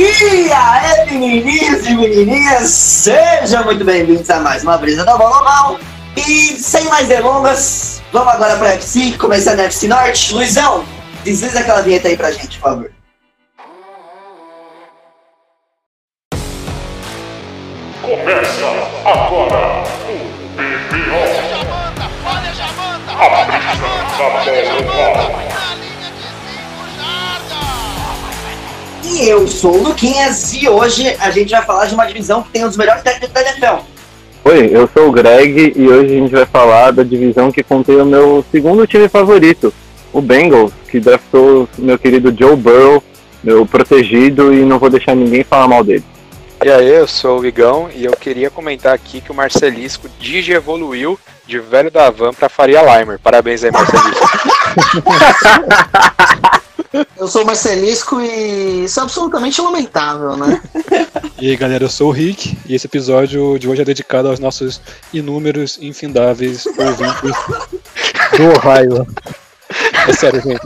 E aí, menininhos e menininhas, sejam muito bem-vindos a mais uma brisa da bola normal. E sem mais delongas, vamos agora para a FC, começando a FC Norte. Luizão, desliza aquela vinheta aí pra gente, por favor. Sou o Luquinhas e hoje a gente vai falar de uma divisão que tem um dos melhores técnicos da NFL. Oi, eu sou o Greg e hoje a gente vai falar da divisão que contém o meu segundo time favorito, o Bengals, que draftou meu querido Joe Burrow, meu protegido, e não vou deixar ninguém falar mal dele. E aí, eu sou o Igão e eu queria comentar aqui que o Marcelisco digi evoluiu de velho da van pra Faria Limer. Parabéns aí, Marcelisco. Eu sou o Marcelisco e isso é absolutamente lamentável, né? E aí galera, eu sou o Rick e esse episódio de hoje é dedicado aos nossos inúmeros e infindáveis ouvintes do Ohio. É sério, gente.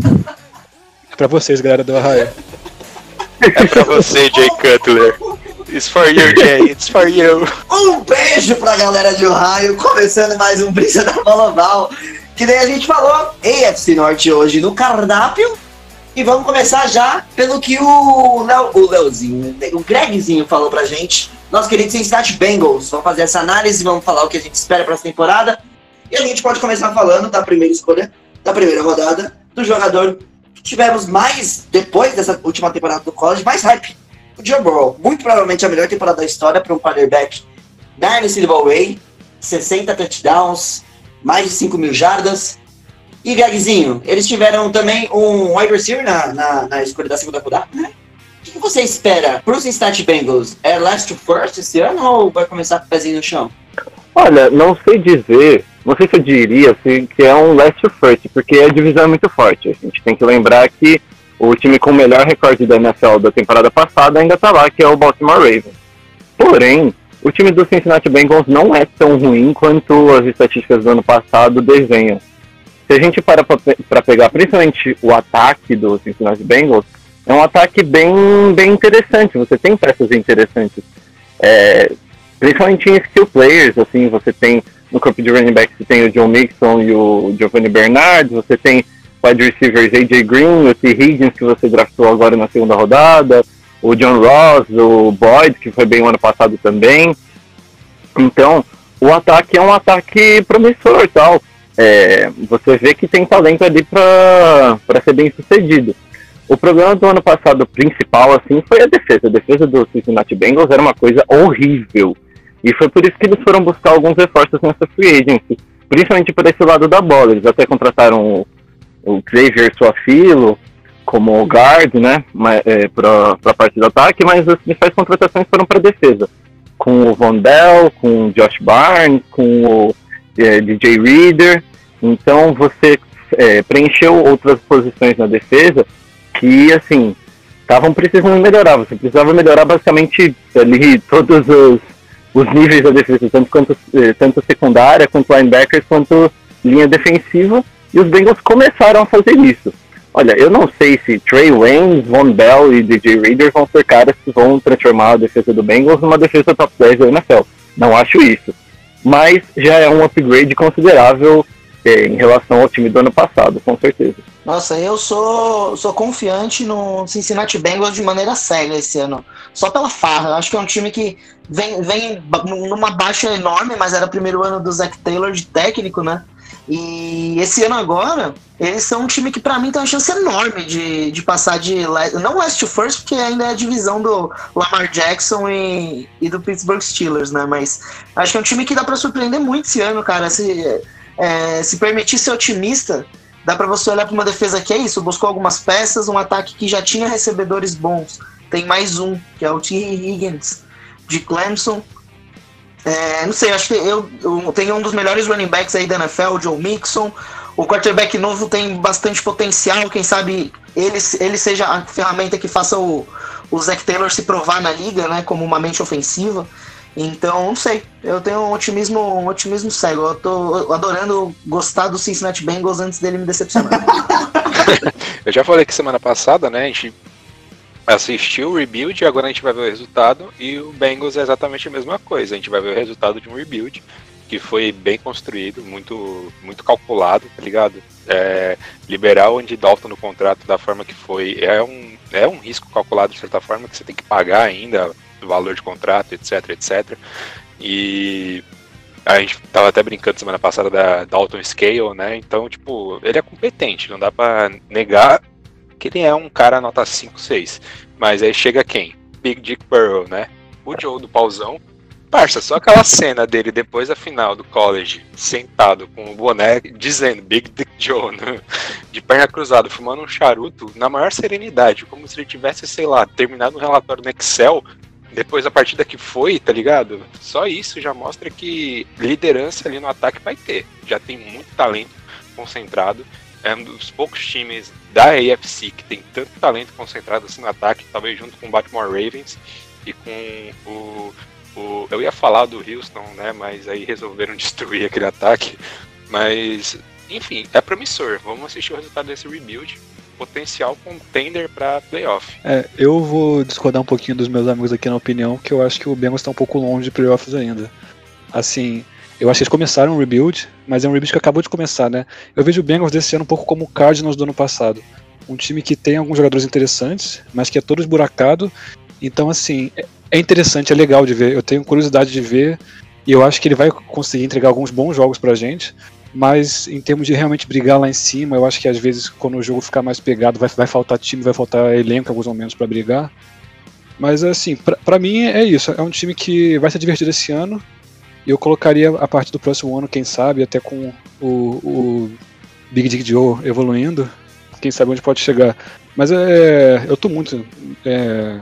É pra vocês, galera do Ohio. É pra você, Jay Cutler. It's for you, Jay. It's for you. Um beijo pra galera de Ohio, começando mais um Brisa da Bola Oval. Que nem a gente falou, AFC Norte hoje no cardápio. E vamos começar já pelo que o, Leo, o Leozinho, o Gregzinho falou pra gente. Nosso querido Cincinnati Bengals. Vamos fazer essa análise, vamos falar o que a gente espera pra essa temporada. E a gente pode começar falando da primeira escolha, da primeira rodada, do jogador que tivemos mais, depois dessa última temporada do college, mais hype. O Joe Burrow. Muito provavelmente a melhor temporada da história para um quarterback da NCAA Way. 60 touchdowns, mais de 5 mil jardas. E Gregzinho, eles tiveram também um wide receiver na, na, na escolha da segunda rodada, né? O que, você espera para os Cincinnati Bengals? É last to first esse ano ou vai começar com o pezinho no chão? Olha, não sei dizer, não sei se eu diria assim, que é um last first, porque a divisão é muito forte. A gente tem que lembrar que o time com o melhor recorde da NFL da temporada passada ainda tá lá, que é o Baltimore Ravens. Porém, o time do Cincinnati Bengals não é tão ruim quanto as estatísticas do ano passado desenham. Se a gente para para pegar principalmente o ataque do Cincinnati Bengals, é um ataque bem, bem interessante. Você tem peças interessantes. É, principalmente em skill players, assim, você tem no corpo de running back você tem o John Mixon e o Giovanni Bernard, você tem wide receivers AJ Green, o T. Higgins que você draftou agora na segunda rodada, o John Ross, o Boyd, que foi bem o ano passado também. Então, o ataque é um ataque promissor tal. É, você vê que tem talento ali para ser bem sucedido. O problema do ano passado principal assim foi a defesa. A defesa do Cincinnati Bengals era uma coisa horrível. E foi por isso que eles foram buscar alguns reforços nessa free agency, principalmente por esse lado da bola. Eles até contrataram o, o Xavier Suafilo como guard, né, é, para a parte do ataque, mas as principais contratações foram para defesa, com o Von Bell, com o Josh Barnes, com o é, DJ Reader. Então você é, preencheu outras posições na defesa que, assim, estavam precisando melhorar. Você precisava melhorar basicamente ali todos os, os níveis da defesa, tanto, quanto, eh, tanto secundária, quanto linebackers, quanto linha defensiva. E os Bengals começaram a fazer isso. Olha, eu não sei se Trey Wayne, Von Bell e DJ Reader vão ser caras que vão transformar a defesa do Bengals numa defesa top 10 da NFL. Não acho isso. Mas já é um upgrade considerável eh, em relação ao time do ano passado, com certeza. Nossa, eu sou, sou confiante no Cincinnati Bengals de maneira cega esse ano. Só pela farra. Eu acho que é um time que vem, vem numa baixa enorme, mas era o primeiro ano do Zach Taylor de técnico, né? E esse ano agora, eles são um time que pra mim tem uma chance enorme de, de passar de. Não Last to First, porque ainda é a divisão do Lamar Jackson e, e do Pittsburgh Steelers, né? Mas acho que é um time que dá pra surpreender muito esse ano, cara. Se, é, se permitir ser otimista, dá pra você olhar pra uma defesa que é isso, buscou algumas peças, um ataque que já tinha recebedores bons. Tem mais um, que é o T. Higgins, de Clemson. É, não sei, acho que eu, eu tenho um dos melhores running backs aí da NFL, o Joe Mixon. O quarterback novo tem bastante potencial, quem sabe ele, ele seja a ferramenta que faça o, o Zach Taylor se provar na liga, né, como uma mente ofensiva. Então, não sei, eu tenho um otimismo, um otimismo cego. Eu tô adorando gostar do Cincinnati Bengals antes dele me decepcionar. Eu já falei que semana passada, né? A gente assistiu o rebuild e agora a gente vai ver o resultado. E o Bengals é exatamente a mesma coisa. A gente vai ver o resultado de um rebuild que foi bem construído, muito, muito calculado, tá ligado? É, liberar o Andy Dalton no contrato da forma que foi é um, é um risco calculado de certa forma que você tem que pagar ainda o valor de contrato, etc, etc. E a gente tava até brincando semana passada da Dalton Scale, né? Então, tipo, ele é competente, não dá para negar que ele é um cara nota 5, 6. Mas aí chega quem? Big Dick Burrow, né? O Joe do pauzão. Parça, só aquela cena dele depois da final do college, sentado com o boné dizendo Big Dick Joe, né? de perna cruzada, fumando um charuto, na maior serenidade, como se ele tivesse, sei lá, terminado um relatório no Excel depois da partida que foi, tá ligado? Só isso já mostra que liderança ali no ataque vai ter. Já tem muito talento concentrado. É um dos poucos times da AFC que tem tanto talento concentrado assim no ataque, talvez junto com o Baltimore Ravens e com o, o eu ia falar do Houston, né, mas aí resolveram destruir aquele ataque. Mas enfim, é promissor. Vamos assistir o resultado desse rebuild potencial contender para playoff. É, eu vou discordar um pouquinho dos meus amigos aqui na opinião, que eu acho que o Bengals está um pouco longe de playoffs ainda. Assim, eu acho que eles começaram um rebuild, mas é um rebuild que acabou de começar, né? Eu vejo o Bengals desse ano um pouco como o Cardinals do ano passado. Um time que tem alguns jogadores interessantes, mas que é todo esburacado. Então, assim, é- é interessante, é legal de ver. Eu tenho curiosidade de ver. E eu acho que ele vai conseguir entregar alguns bons jogos pra gente. Mas em termos de realmente brigar lá em cima, eu acho que às vezes quando o jogo ficar mais pegado, vai, vai faltar time, vai faltar elenco alguns momentos pra brigar. Mas assim, pra mim é isso. É um time que vai ser divertido esse ano. E eu colocaria a partir do próximo ano, quem sabe, até com o, o Big Dick Joe evoluindo. Quem sabe onde pode chegar. Mas é, eu tô muito é,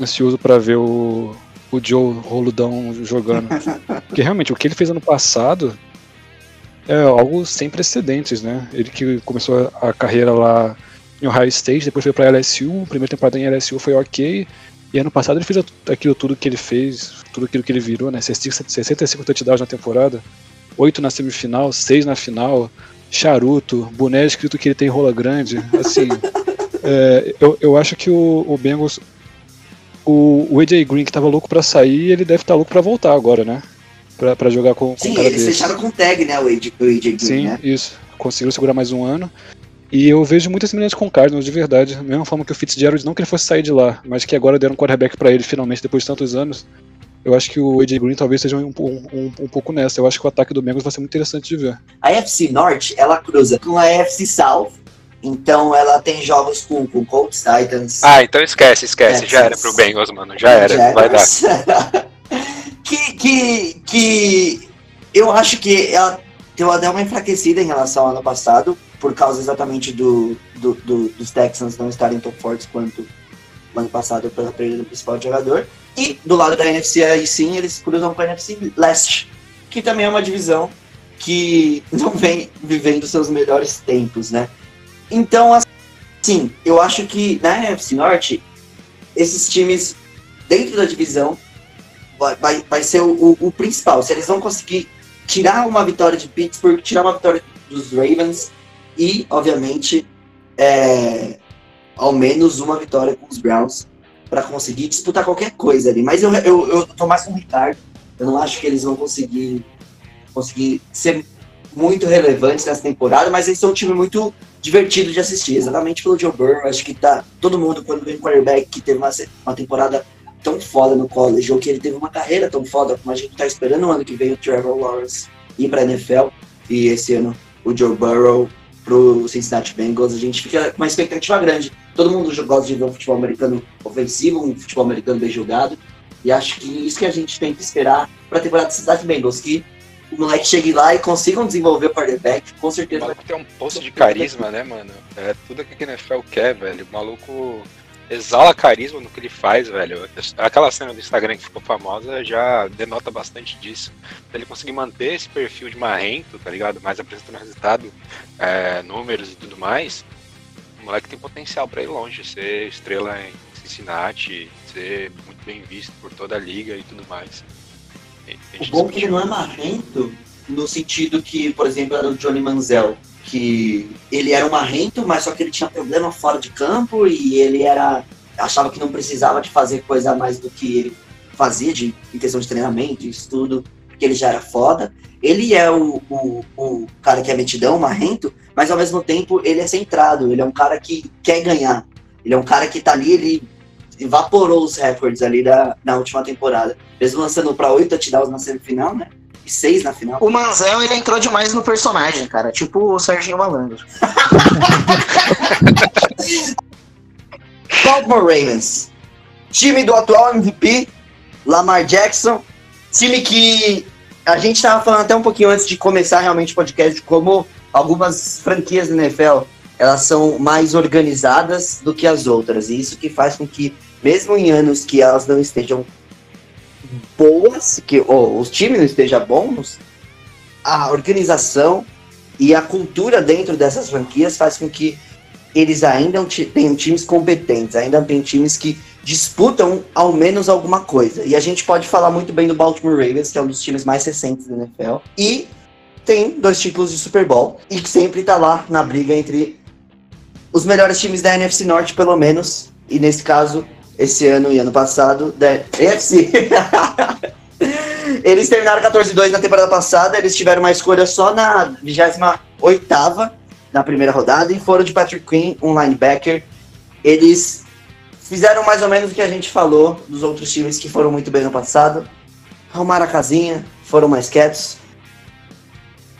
ansioso pra ver o, o Joe Roludão jogando. Porque realmente o que ele fez ano passado é algo sem precedentes, né? Ele que começou a carreira lá em Ohio State, depois foi pra LSU, primeira temporada em LSU foi ok, e ano passado ele fez aquilo tudo que ele fez, tudo aquilo que ele virou, né? 65 touchdowns na temporada, 8 na semifinal, 6 na final, charuto, boné escrito que ele tem rola grande, assim. é, eu, eu acho que o, o Bengals. O, o AJ Green que tava louco pra sair, ele deve estar louco pra voltar agora, né? Pra, pra jogar com, com Sim, cara eles desse. fecharam com tag, né, o AJ, o AJ Green, Sim, né? isso. Conseguiu segurar mais um ano. E eu vejo muita semelhança com o Cardinals, de verdade. Da mesma forma que o Fitzgerald, não que ele fosse sair de lá, mas que agora deram um quarterback pra ele finalmente depois de tantos anos. Eu acho que o AJ Green talvez seja um, um, um, um pouco nessa. Eu acho que o ataque do Bengals vai ser muito interessante de ver. A AFC Norte, ela cruza com a AFC South, então ela tem jogos com, com Colts, Titans, Ah, então esquece, esquece. É, Já era pro Bengals, mano. Já era, vai dar. Que, que, que eu acho que ela deu até uma enfraquecida em relação ao ano passado, por causa exatamente do, do- do- dos Texans não estarem tão fortes quanto o ano passado pela perda do principal jogador. E do lado da NFC, aí sim, eles cruzam com a NFC Leste, que também é uma divisão que não vem vivendo seus melhores tempos, né? Então, assim, eu acho que na NFC Norte, esses times dentro da divisão vai, vai, vai ser o, o- o principal. Se eles vão conseguir tirar uma vitória de Pittsburgh, tirar uma vitória dos Ravens e, obviamente, é, ao menos uma vitória com os Browns para conseguir disputar qualquer coisa ali. Mas eu, eu, eu tô mais com o Ricardo. Eu não acho que eles vão conseguir, conseguir ser muito relevantes nessa temporada, mas eles são um time muito divertido de assistir, exatamente pelo Joe Burrow. Acho que tá todo mundo, quando vem um quarterback que teve uma, uma temporada tão foda no college, ou que ele teve uma carreira tão foda como a gente tá esperando no ano que vem o Trevor Lawrence ir pra NFL, e esse ano o Joe Burrow pro Cincinnati Bengals, a gente fica com uma expectativa grande. Todo mundo gosta de ver um futebol americano ofensivo, um futebol americano bem jogado, e acho que isso que a gente tem que esperar pra temporada do Cincinnati Bengals, que o moleque chegue lá e consigam desenvolver o quarterback, com O certeza vai maluco tem um poço de carisma, né, mano? É tudo que a NFL quer, velho. O maluco exala carisma no que ele faz, velho. Aquela cena do Instagram que ficou famosa já denota bastante disso. Se ele conseguir manter esse perfil de marrento, tá ligado? Mais apresentando resultado, é, números e tudo mais, o moleque tem potencial pra ir longe, ser estrela em Cincinnati, ser muito bem visto por toda a liga e tudo mais. O bom é que ele não é marrento no sentido que, por exemplo, era o Johnny Manziel, que ele era um marrento, mas só que ele tinha problema fora de campo e ele era achava que não precisava de fazer coisa mais do que ele fazia de, em questão de treinamento, de estudo, porque ele já era foda. Ele é o, o, o cara que é metidão, marrento, mas ao mesmo tempo ele é centrado, ele é um cara que quer ganhar. Ele é um cara que tá ali, ele evaporou os recordes ali da, na última temporada. Mesmo lançando pra oito touchdowns na semifinal, né? E seis na final. O Manzel, ele entrou demais no personagem, cara. Tipo o Serginho Malandro. Baltimore Ravens. Time do atual MVP, Lamar Jackson. Time que a gente estava falando até um pouquinho antes de começar realmente o podcast de como algumas franquias da NFL elas são mais organizadas do que as outras. E isso que faz com que, mesmo em anos que elas não estejam boas, que ou os times não estejam bons, a organização e a cultura dentro dessas franquias faz com que eles ainda tenham times competentes, ainda tem times que disputam ao menos alguma coisa. E a gente pode falar muito bem do Baltimore Ravens, que é um dos times mais recentes da NFL, e tem dois títulos de Super Bowl e que sempre tá lá na briga entre os melhores times da NFC Norte, pelo menos, e nesse caso, esse ano e ano passado, da NFC. eles terminaram 14-2 na temporada passada, eles tiveram uma escolha só na 28ª na primeira rodada e foram de Patrick Quinn, um linebacker. Eles fizeram mais ou menos o que a gente falou dos outros times que foram muito bem no passado. Arrumaram a casinha, foram mais quietos.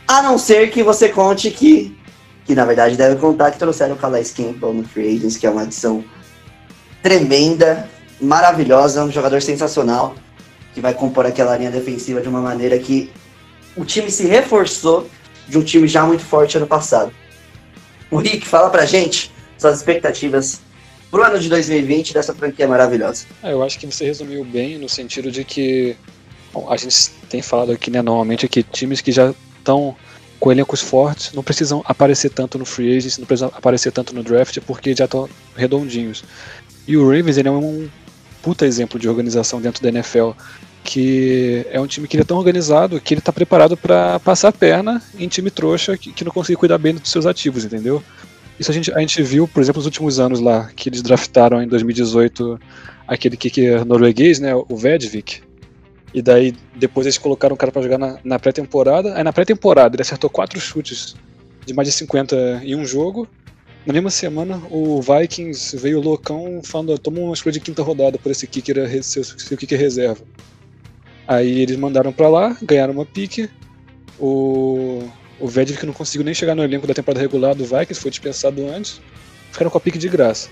A não ser que você conte que, que na verdade deve contar que trouxeram o Calais Campbell no Free Agents, que é uma adição tremenda, maravilhosa, um jogador sensacional, que vai compor aquela linha defensiva de uma maneira que o time se reforçou de um time já muito forte ano passado. O Rick, fala pra gente suas expectativas pro ano de 2020 dessa franquia maravilhosa. Ah, eu acho que você resumiu bem no sentido de que bom, a gente tem falado aqui, né, normalmente, que times que já estão com elencos fortes não precisam aparecer tanto no free agents, não precisam aparecer tanto no draft, porque já estão redondinhos. E o Ravens ele é um puta exemplo de organização dentro da NFL, que é um time que ele é tão organizado que ele está preparado para passar a perna em time trouxa que, que não consegue cuidar bem dos seus ativos, entendeu? Isso a gente, a gente viu, por exemplo, nos últimos anos lá, que eles draftaram em 2018 aquele kicker norueguês, né, o Vedvik. E daí depois eles colocaram o cara pra jogar na, na pré-temporada. Aí na pré-temporada ele acertou quatro chutes de mais de 50 em um jogo. Na mesma semana o Vikings veio loucão falando, toma uma escolha de quinta rodada por esse kicker, re- seu, seu kicker reserva. Aí eles mandaram pra lá, ganharam uma pique. O, o Vedvik não conseguiu nem chegar no elenco da temporada regular do Vikings, foi dispensado antes. Ficaram com a pique de graça.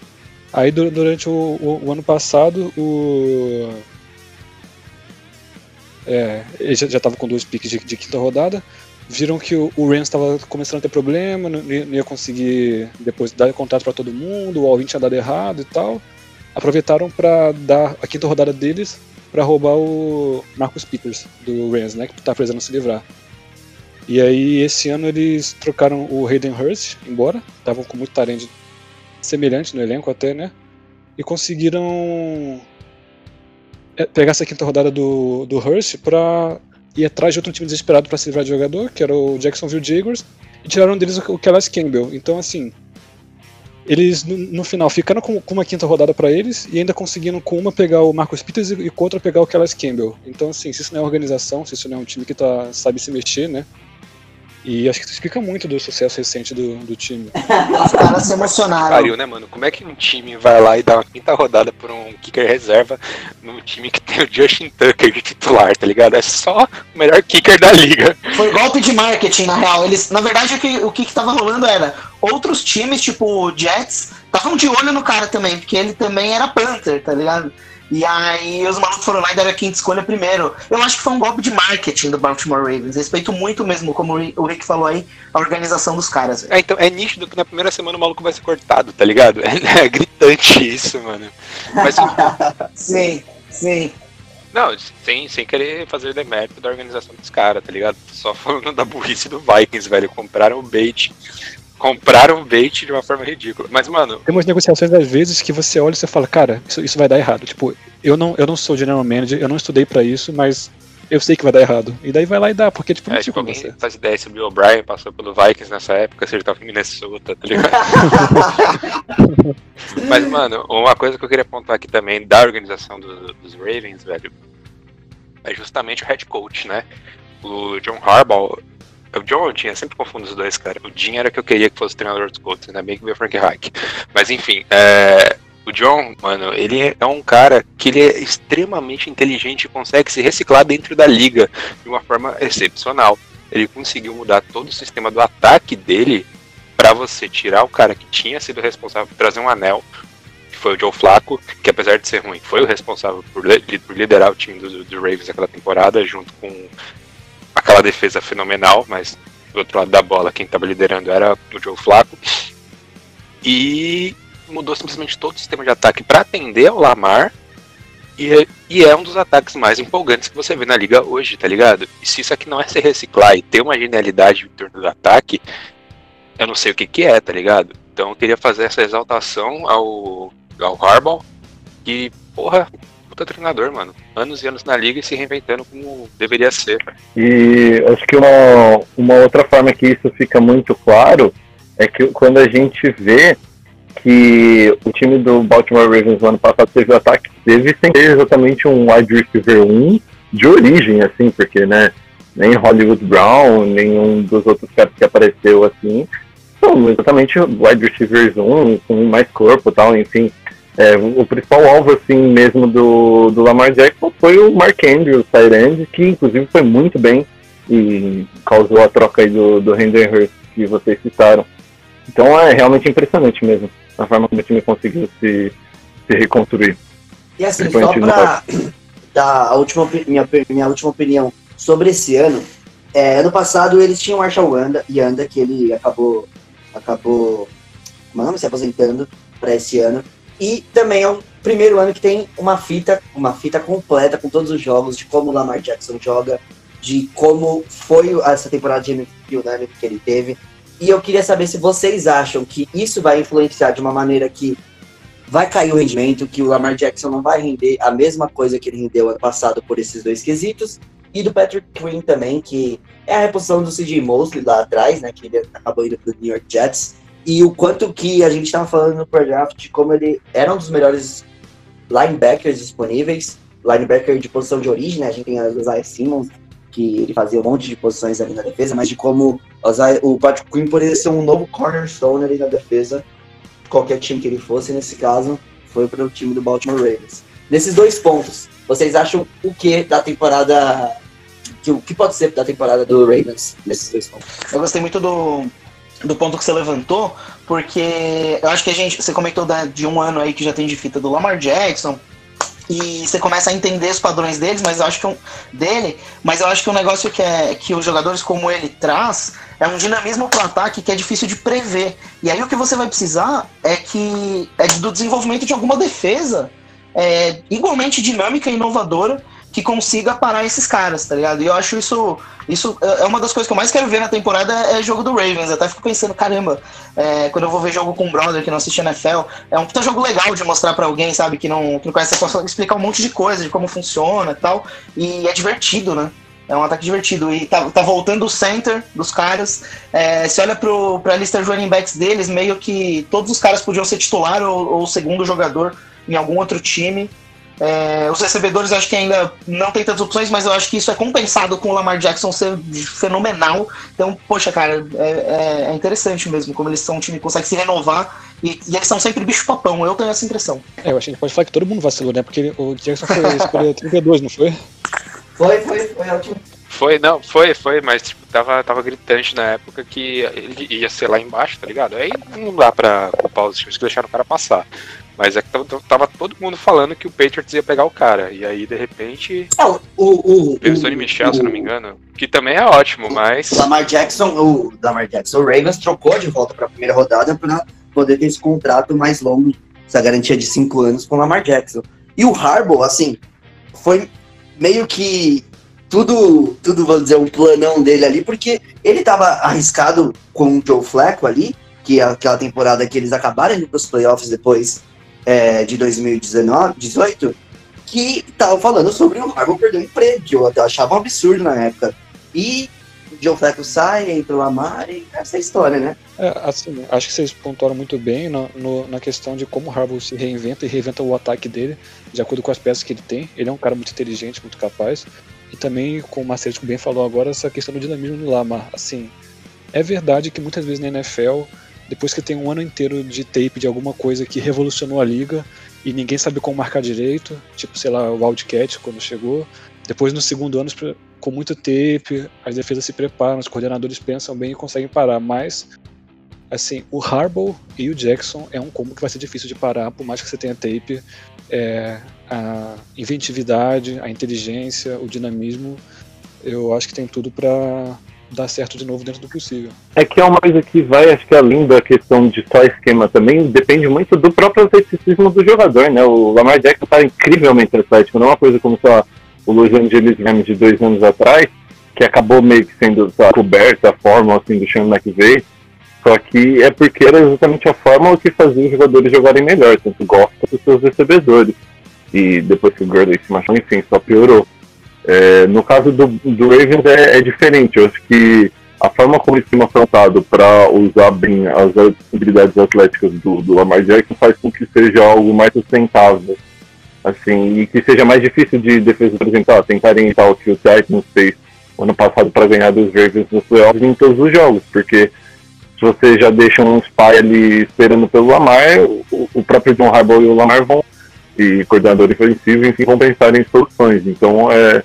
Aí du- durante o, o- o ano passado, o. É, ele já estava com dois piques de, de quinta rodada. Viram que o, Rams estava começando a ter problema, não, ia conseguir depois dar contrato para todo mundo, o Alvin tinha dado errado e tal. Aproveitaram para dar a quinta rodada deles para roubar o Marcus Peters do Rams, né, que tá precisando se livrar. E aí esse ano eles trocaram o Hayden Hurst embora, estavam com muito talento semelhante no elenco até, né? E conseguiram é, pegar essa quinta rodada do, do Hurst pra ir atrás de outro time desesperado para se livrar de jogador, que era o Jacksonville Jaguars, e tiraram deles o, Kellis Campbell. Então, assim, eles no, no final ficaram com, com uma quinta rodada para eles e ainda conseguiram com uma pegar o Marcus Peters e, e com outra pegar o Kellis Campbell. Então, assim, se isso não é organização, se isso não é um time que tá, sabe se mexer, né? E acho que isso explica muito do sucesso recente do, do time. Os caras se emocionaram. Pariu, né, mano? Como é que um time vai lá e dá uma quinta rodada por um kicker reserva num time que tem o Justin Tucker de titular, tá ligado? É só o melhor kicker da liga. Foi golpe de marketing, na real. Eles, na verdade, o que, o que que tava rolando era outros times, tipo o Jets, estavam de olho no cara também, porque ele também era Panther, tá ligado? E aí os malucos foram lá e deram a quinta escolha primeiro. Eu acho que foi um golpe de marketing do Baltimore Ravens. Respeito muito mesmo, como o Rick- falou aí, a organização dos caras. É, então, é nítido que na primeira semana o maluco vai ser cortado, tá ligado? É, gritante isso, mano. Mas, Sim, sim. não, sem, sem querer fazer demérito da organização dos caras, tá ligado? Só falando da burrice do Vikings, velho. Compraram o bait. Compraram o bait de uma forma ridícula. Mas, mano, Tem umas negociações às vezes que você olha e você fala, cara, isso, isso vai dar errado. Tipo, eu não, eu não sou general manager, eu não estudei pra isso, mas eu sei que vai dar errado. E daí vai lá e dá, porque tipo, não É, tipo, alguém certo. faz ideia se o Bill O'Brien passou pelo Vikings nessa época, se ele tava em Minnesota, tá ligado? Mas, mano, uma coisa que eu queria apontar aqui também da organização do- dos Ravens, velho, é justamente o head coach, né? O John Harbaugh. O John, eu tinha sempre confundo os dois, cara. O Jim era que eu queria que fosse o treinador dos Colts, ainda bem que veio o Frank Reich. Mas enfim, é, o John, mano, ele é um cara que ele é extremamente inteligente e consegue se reciclar dentro da liga de uma forma excepcional. Ele conseguiu mudar todo o sistema do ataque dele pra você tirar o cara que tinha sido responsável por trazer um anel, que foi o Joe Flacco, que apesar de ser ruim, foi o responsável por, li- por liderar o time do, do Ravens aquela temporada, junto com aquela defesa fenomenal, mas do outro lado da bola, quem estava liderando era o Joe Flacco. E mudou simplesmente todo o sistema de ataque para atender ao Lamar. E é, e é um dos ataques mais empolgantes que você vê na liga hoje, tá ligado? E se isso aqui não é se reciclar e ter uma genialidade em torno do ataque, eu não sei o que que é, tá ligado? Então eu queria fazer essa exaltação ao, ao Harbaugh, que, porra, puta treinador, mano. Anos e anos na liga e se reinventando como deveria ser. E acho que uma, uma outra forma que isso fica muito claro é que quando a gente vê que o time do Baltimore Ravens no ano passado teve o ataque, teve sem ter exatamente um wide receiver 1 de origem, assim, porque, né, nem Hollywood Brown, nenhum dos outros caras que apareceu, assim, são exatamente wide receivers 1, com mais corpo tal, enfim. É, o principal alvo, assim, mesmo do, do Lamar Jackson foi o Mark Andrews, Tyrande, que inclusive foi muito bem e causou a troca aí do, do Hendon Hurst que vocês citaram. Então é realmente impressionante mesmo a forma como o time conseguiu se, se reconstruir. E assim, só pra dar a última, minha, minha última opinião sobre esse ano, é, ano passado eles tinham o Marshall Yanda, Yanda que ele acabou, acabou mano, se aposentando para esse ano. E também é o primeiro ano que tem uma fita, uma fita completa com todos os jogos, de como o Lamar Jackson joga, de como foi essa temporada de MVP unânime que ele teve. E eu queria saber se vocês acham que isso vai influenciar de uma maneira que vai cair o rendimento, que o Lamar Jackson não vai render a mesma coisa que ele rendeu ano passado por esses dois quesitos. E do Patrick Quinn também, que é a reposição do CJ Mosley lá atrás, né? Que ele acabou indo pro New York Jets. E o quanto que a gente estava falando no pre-draft de como ele era um dos melhores linebackers disponíveis, linebacker de posição de origem, né? A gente tem o Isaiah Simmons, que ele fazia um monte de posições ali na defesa, mas de como o Patrick Quinn poderia ser um novo cornerstone ali na defesa, qualquer time que ele fosse, nesse caso, foi para o time do Baltimore Ravens. Nesses dois pontos, vocês acham o que da temporada. O que pode ser da temporada do Ravens nesses dois pontos? Eu gostei muito do, do ponto que você levantou, porque eu acho que a gente. Você comentou da- de um ano aí que já tem de fita do Lamar Jackson. E você começa a entender os padrões deles, mas eu acho que um, dele, mas eu acho que um negócio que é que os jogadores como ele traz é um dinamismo para o ataque que é difícil de prever. E aí o que você vai precisar é que é do desenvolvimento de alguma defesa é, igualmente dinâmica e inovadora que consiga parar esses caras, tá ligado? E eu acho isso isso é é uma das coisas que eu mais quero ver na temporada é jogo do Ravens. Eu até fico pensando, caramba, é, quando eu vou ver jogo com um brother que não assiste NFL, é um puta jogo legal de mostrar pra alguém, sabe, que não, que não conhece, consegue explicar um monte de coisa, de como funciona e tal. E é divertido, né? É um ataque divertido. E tá, tá voltando o center dos caras. É, se olha pro, pra lista de running backs deles, meio que todos os caras podiam ser titular ou, ou segundo jogador em algum outro time. É, os recebedores acho que ainda não tem tantas opções, mas eu acho que isso é compensado com o Lamar Jackson ser fenomenal. Então, poxa, cara, é, é- é interessante mesmo como eles são um time que consegue se renovar e, e eles são sempre bicho-papão. Eu tenho essa impressão. É, eu acho que a gente pode falar que todo mundo vacilou, né? Porque o Jackson foi escolher 32, não foi? Foi, foi, foi ótimo. Foi, não, foi, foi, mas tipo, tava, tava gritante na época que ele ia ser lá embaixo, tá ligado? Aí não dá pra culpar os times que deixaram o cara passar. Mas é que tava, tava todo mundo falando que o Patriots ia pegar o cara. E aí, de repente, É, o, o, o, veio o o- Sonny Michel, se o- não me engano. Que também é ótimo, mas. O Lamar Jackson, o Lamar Jackson, o Ravens trocou de volta para a primeira rodada para poder ter esse contrato mais longo, essa garantia de cinco anos com o Lamar Jackson. E o Harbaugh, assim, foi meio que tudo, tudo, vamos dizer, um planão dele ali, porque ele estava arriscado com o Joe Flacco ali, que é aquela temporada que eles acabaram indo para os playoffs depois é, de 2019, 18, que estavam falando sobre o Harbaugh perder um emprego, que eu até achava um absurdo na época. E o Joe Flacco sai, entra o Lamar e essa é história, né? É, assim, acho que vocês pontuaram muito bem na, no- na questão de como o Harbaugh se reinventa e reinventa o ataque dele, de acordo com as peças que ele tem. Ele é um cara muito inteligente, muito capaz. E também, como o Marcelo bem falou agora, essa questão do dinamismo do Lamar. Assim, é verdade que muitas vezes na NFL, depois que tem um ano inteiro de tape de alguma coisa que revolucionou a liga e ninguém sabe como marcar direito, tipo, sei lá, o Wildcat quando chegou. Depois, no segundo ano, com muito tape, as defesas se preparam, os coordenadores pensam bem e conseguem parar. Mas, assim, o Harbaugh e o Jackson é um combo que vai ser difícil de parar, por mais que você tenha tape. É, a inventividade, a inteligência, o dinamismo, eu acho que tem tudo para dar certo de novo dentro do possível. É que é uma coisa que vai, acho que além da questão de só esquema também, depende muito do próprio atleticismo do jogador, né? O Lamar Jackson tá incrivelmente atlético, não é uma coisa como só o Los Angeles Rams de dois anos atrás, que acabou meio que sendo lá, coberta a fórmula assim, do Sean McVay, só que é porque era exatamente a fórmula que fazia os jogadores jogarem melhor, tanto Goff quanto os seus recebedores. E depois que o Gurley se machucou, enfim, só piorou. É, no caso do, do Ravens é, é diferente. Eu acho que a forma como eles têm afrontado para usar bem as habilidades atléticas do, do Lamar Jackson faz com que seja algo mais sustentável. Assim, e que seja mais difícil de defesa apresentar, tentarem o que o Titans fez ano passado para ganhar dos Ravens nos playoffs em todos os jogos, porque se você já deixa um spy ali esperando pelo Lamar, o, o próprio John Harbaugh e o Lamar vão, e coordenador ofensivo, enfim, vão pensar em soluções. Então é,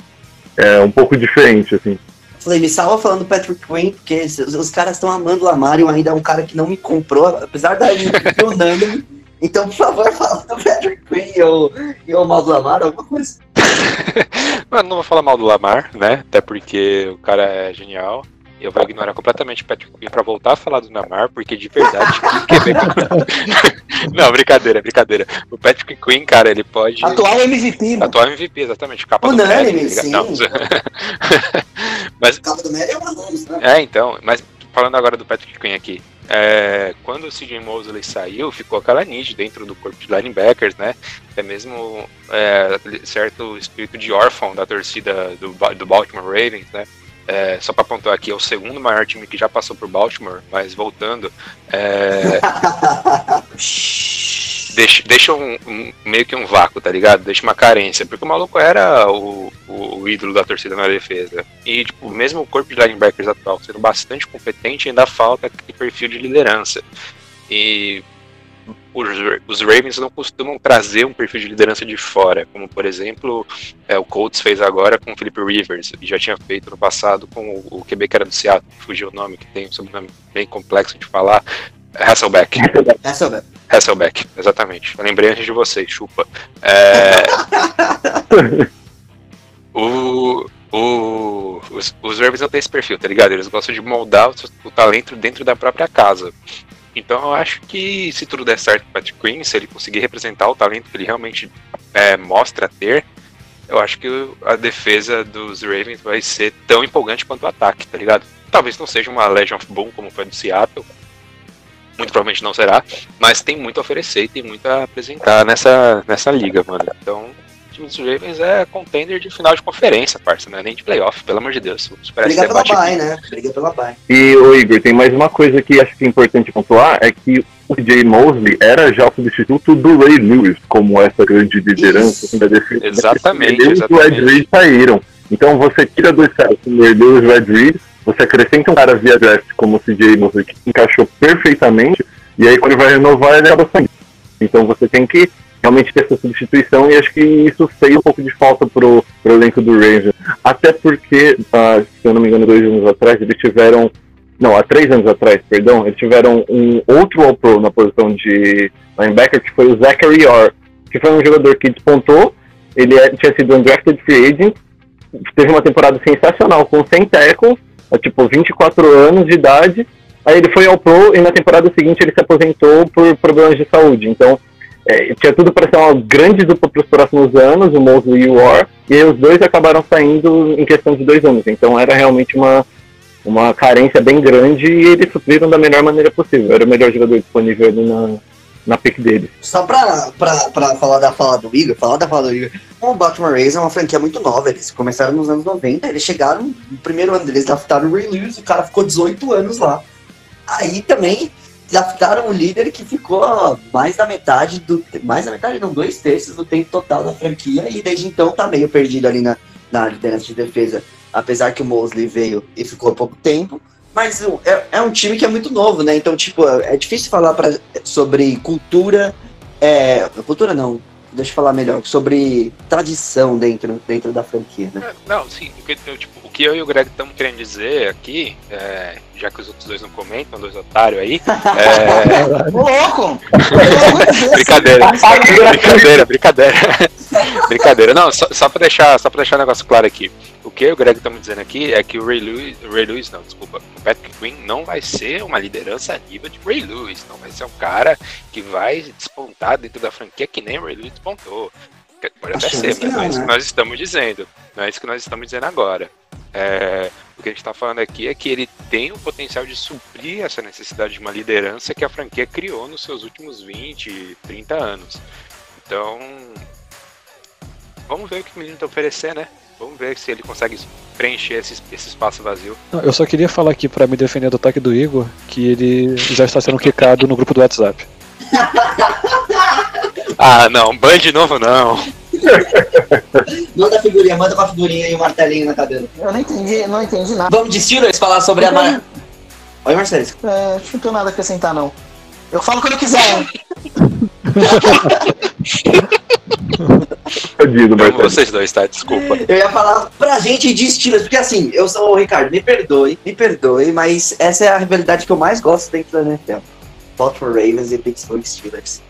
é um pouco diferente, assim. Falei, me salva falando do Patrick Quinn, porque os, os caras estão amando o Lamar e ainda é um cara que não me comprou, apesar da gente unânime. Então, por favor, fala do Patrick Quinn e o, e o mal do Lamar, alguma coisa. Mas não vou falar mal do Lamar, né? Até porque o cara é genial. Eu vou ignorar completamente o Patrick Quinn pra voltar a falar do Lamar, porque de verdade. não, brincadeira, brincadeira. O Patrick Quinn, cara, ele pode. Atual MVP, mano. Atual MVP, exatamente. Capa Unânime, do sim. Não. mas, cabo do Mary é uma luz, né? é, então, mas falando agora do Patrick Quinn aqui. é, quando o CJ Mosley saiu, ficou aquela need dentro do corpo de linebackers, né? Até mesmo é, certo espírito de órfão da torcida do, do Baltimore Ravens, né? É, só para pontuar aqui, é o segundo maior time que já passou por Baltimore, mas voltando, é, deixa, deixa um, um- meio que um vácuo, tá ligado? Deixa uma carência, porque o maluco era o, o, o ídolo da torcida na defesa. E, tipo, mesmo o corpo de linebackers atual sendo bastante competente, ainda falta aquele perfil de liderança. E os, os Ravens não costumam trazer um perfil de liderança de fora, como, por exemplo, é, o Colts fez agora com o Philip Rivers, e já tinha feito no passado com o, o QB que era do Seattle, fugiu o nome, que tem um sobrenome bem complexo de falar, Hasselbeck. Velho. Hasselbeck, exatamente. Eu lembrei antes de vocês, chupa. É, o, o, os, os Ravens não têm esse perfil, tá ligado? Eles gostam de moldar o, o talento dentro da própria casa. Então eu acho que se tudo der certo pro Patrick Quinn, se ele conseguir representar o talento que ele realmente é, mostra ter, eu acho que a defesa dos Ravens vai ser tão empolgante quanto o ataque, tá ligado? Talvez não seja uma Legion of Boom como foi do Seattle, muito provavelmente não será, mas tem muito a oferecer e tem muito a apresentar nessa, nessa liga, mano. Então, time dos Ravens é contender de final de conferência, parça, não é nem de playoff, pelo amor de Deus. Briga pela bye, aqui. né? Briga pela bye. E, ô Igor, tem mais uma coisa que acho que é importante pontuar, é que o Jay Mosley era já o substituto do Ray Lewis, como essa grande liderança assim, da defesa. Exatamente, Ele e o Ed. Reed saíram. Então você tira dois caras o Ray Lewis e o Ed Reed, você acrescenta um cara via draft como o CJ Mosley, que encaixou perfeitamente, e aí quando ele vai renovar, ele acaba saindo. Então você tem que realmente ter essa substituição, e acho que isso fez um pouco de falta pro, pro elenco do Rangers. Até porque, ah, se eu não me engano, dois anos atrás, eles tiveram não, há três anos atrás, perdão, eles tiveram um outro All-Pro na posição de linebacker, que foi o Zachary Orr, que foi um jogador que despontou, ele é- tinha sido undrafted free agent, teve uma temporada sensacional com 100 tackles, tipo 24 anos de idade, aí ele foi ao Pro e na temporada seguinte ele se aposentou por problemas de saúde, então é, tinha tudo para ser uma grande dupla para os próximos anos, o Mosley e o Orr, e os dois acabaram saindo em questão de dois anos, então era realmente uma uma carência bem grande e eles supriram da melhor maneira possível. Era o melhor jogador disponível ali na, na pick deles. Só pra falar da fala do Igor, falar da fala do Igor, o Baltimore Ravens é uma franquia muito nova, eles começaram nos anos 90, eles chegaram no primeiro ano deles, draftaram o Ray Lewis, o cara ficou 18 anos lá. Aí também draftaram um líder que ficou mais da metade do. Mais da metade, não, dois terços do tempo total da franquia, e desde então tá meio perdido ali na, na liderança de defesa. Apesar que o Mosley veio e ficou pouco tempo. Mas o- é, é um time que é muito novo, né? Então, tipo, é difícil falar pra, sobre cultura. É, cultura não, deixa eu falar melhor. Sobre tradição dentro, dentro da franquia, né? É, Não, sim, o que, eu, tipo, o que eu e o Greg estamos querendo dizer aqui, é, já que os outros dois não comentam, dois otários aí, é, Ô, louco! brincadeira, brincadeira, brincadeira, brincadeira. Não, só, só para deixar, só para deixar um negócio claro aqui. O que o Greg estamos dizendo aqui é que o Ray Lewis, Ray Lewis, não, desculpa, o Patrick Quinn não vai ser uma liderança a nível de Ray Lewis, não vai ser um cara que vai despontar dentro da franquia que nem o Ray Lewis despontou. Pode até ser, mas não é isso né? que nós estamos dizendo. Não é isso que nós estamos dizendo agora. É, o que a gente está falando aqui é que ele tem o potencial de suprir essa necessidade de uma liderança que a franquia criou nos seus últimos 20, 30 anos. Então, vamos ver o que o menino a oferecer, né? Vamos ver se ele consegue preencher esse, esse espaço vazio. Não, eu só queria falar aqui pra me defender do ataque do Igor que ele já está sendo quicado no grupo do WhatsApp. Ah, não, ban de novo não. Manda a figurinha, manda com a figurinha e o martelinho na cadeira. Eu não entendi, não entendi nada. Vamos de Steelers falar sobre a. Mar... Oi, Marcelo. É, acho que não tenho nada a acrescentar, não. Eu falo quando eu quiser. Eu digo, Marcelo. vocês dois, tá? Desculpa. Eu ia falar pra gente de Steelers, porque assim, eu sou o Ricardo, me perdoe, me perdoe, mas essa é a rivalidade que eu mais gosto dentro da NFL. Baltimore Ravens e Pittsburgh Steelers.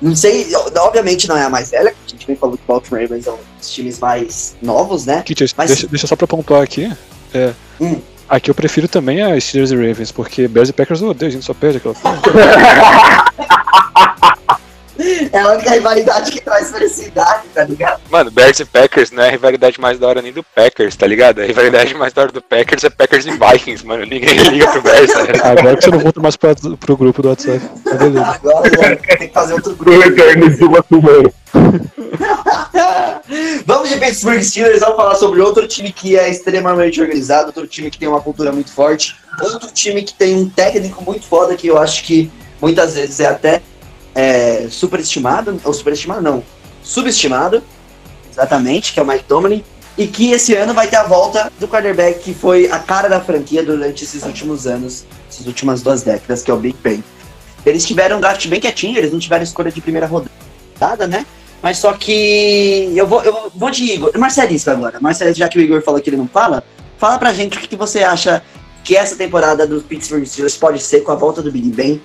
Não sei, obviamente não é a mais velha, a gente bem falou que Baltimore Ravens é um dos times mais novos, né? Kitty, Mas- deixa, deixa só pra pontuar aqui. É, Hum. Aqui eu prefiro também a Steelers e Ravens, porque Bears e Packers eu odeio, a gente só perde aquela porra. É a única rivalidade que traz felicidade, tá ligado? Mano, Bears e Packers não é a rivalidade mais da hora nem do Packers, tá ligado? A rivalidade mais da hora do Packers é Packers e Vikings, mano. Ninguém liga pro Bears, né? Agora que você não volta mais pra, pro grupo do WhatsApp. Tá beleza. Agora já tem que fazer outro grupo. Vamos de Pittsburgh Steelers, vamos falar sobre outro time que é extremamente organizado, outro time que tem uma cultura muito forte, outro time que tem um técnico muito foda que eu acho que muitas vezes é até é, superestimado, ou superestimado não, subestimado, exatamente, que é o Mike Tomlin, e que esse ano vai ter a volta do quarterback que foi a cara da franquia durante esses últimos anos, essas últimas duas décadas, que é o Big Ben. Eles tiveram um draft bem quietinho, eles não tiveram escolha de primeira rodada, né? Mas só que eu vou, eu vou de Igor. Marcelisco agora. Marcelisco, já que o Igor falou que ele não fala, fala pra gente o que, que você acha que essa temporada do Pittsburgh Steelers pode ser com a volta do Big Ben,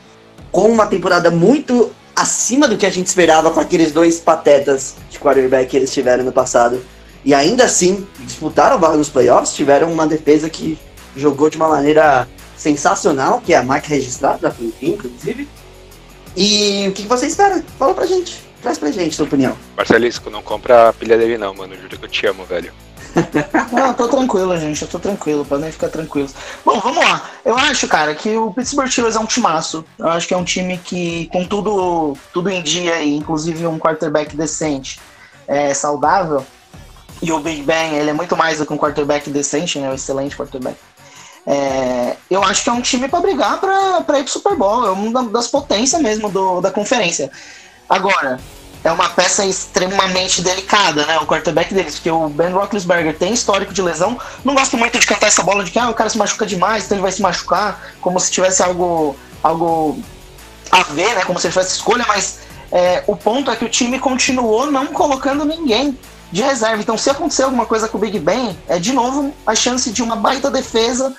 com uma temporada muito acima do que a gente esperava com aqueles dois patetas de quarterback que eles tiveram no passado. E ainda assim, disputaram vaga nos playoffs, tiveram uma defesa que jogou de uma maneira sensacional, que é a marca registrada inclusive. E o que você espera? Fala pra gente. Traz pra gente sua opinião. Marcelisco, não compra a pilha dele não, mano. Juro que eu te amo, velho. Não, eu tô tranquilo, gente. Eu tô tranquilo, podem ficar tranquilos. Bom, vamos lá. Eu acho, cara, que o Pittsburgh Steelers é um timaço. Eu acho que é um time que, com tudo, tudo em dia aí, inclusive um quarterback decente, é, saudável. E o Big Ben, ele é muito mais do que um quarterback decente, né? Um excelente quarterback. É, eu acho que é um time pra brigar pra ir pro Super Bowl. É uma das potências mesmo do, da conferência. Agora, é uma peça extremamente delicada, né? O quarterback deles, porque o Ben Roethlisberger tem histórico de lesão. Não gosto muito de cantar essa bola de que ah, o cara se machuca demais, então ele vai se machucar, como se tivesse algo, algo a ver, né? Como se ele tivesse escolha, mas é, o ponto é que o time continuou não colocando ninguém de reserva. Então, se acontecer alguma coisa com o Big Ben, é de novo a chance de uma baita defesa.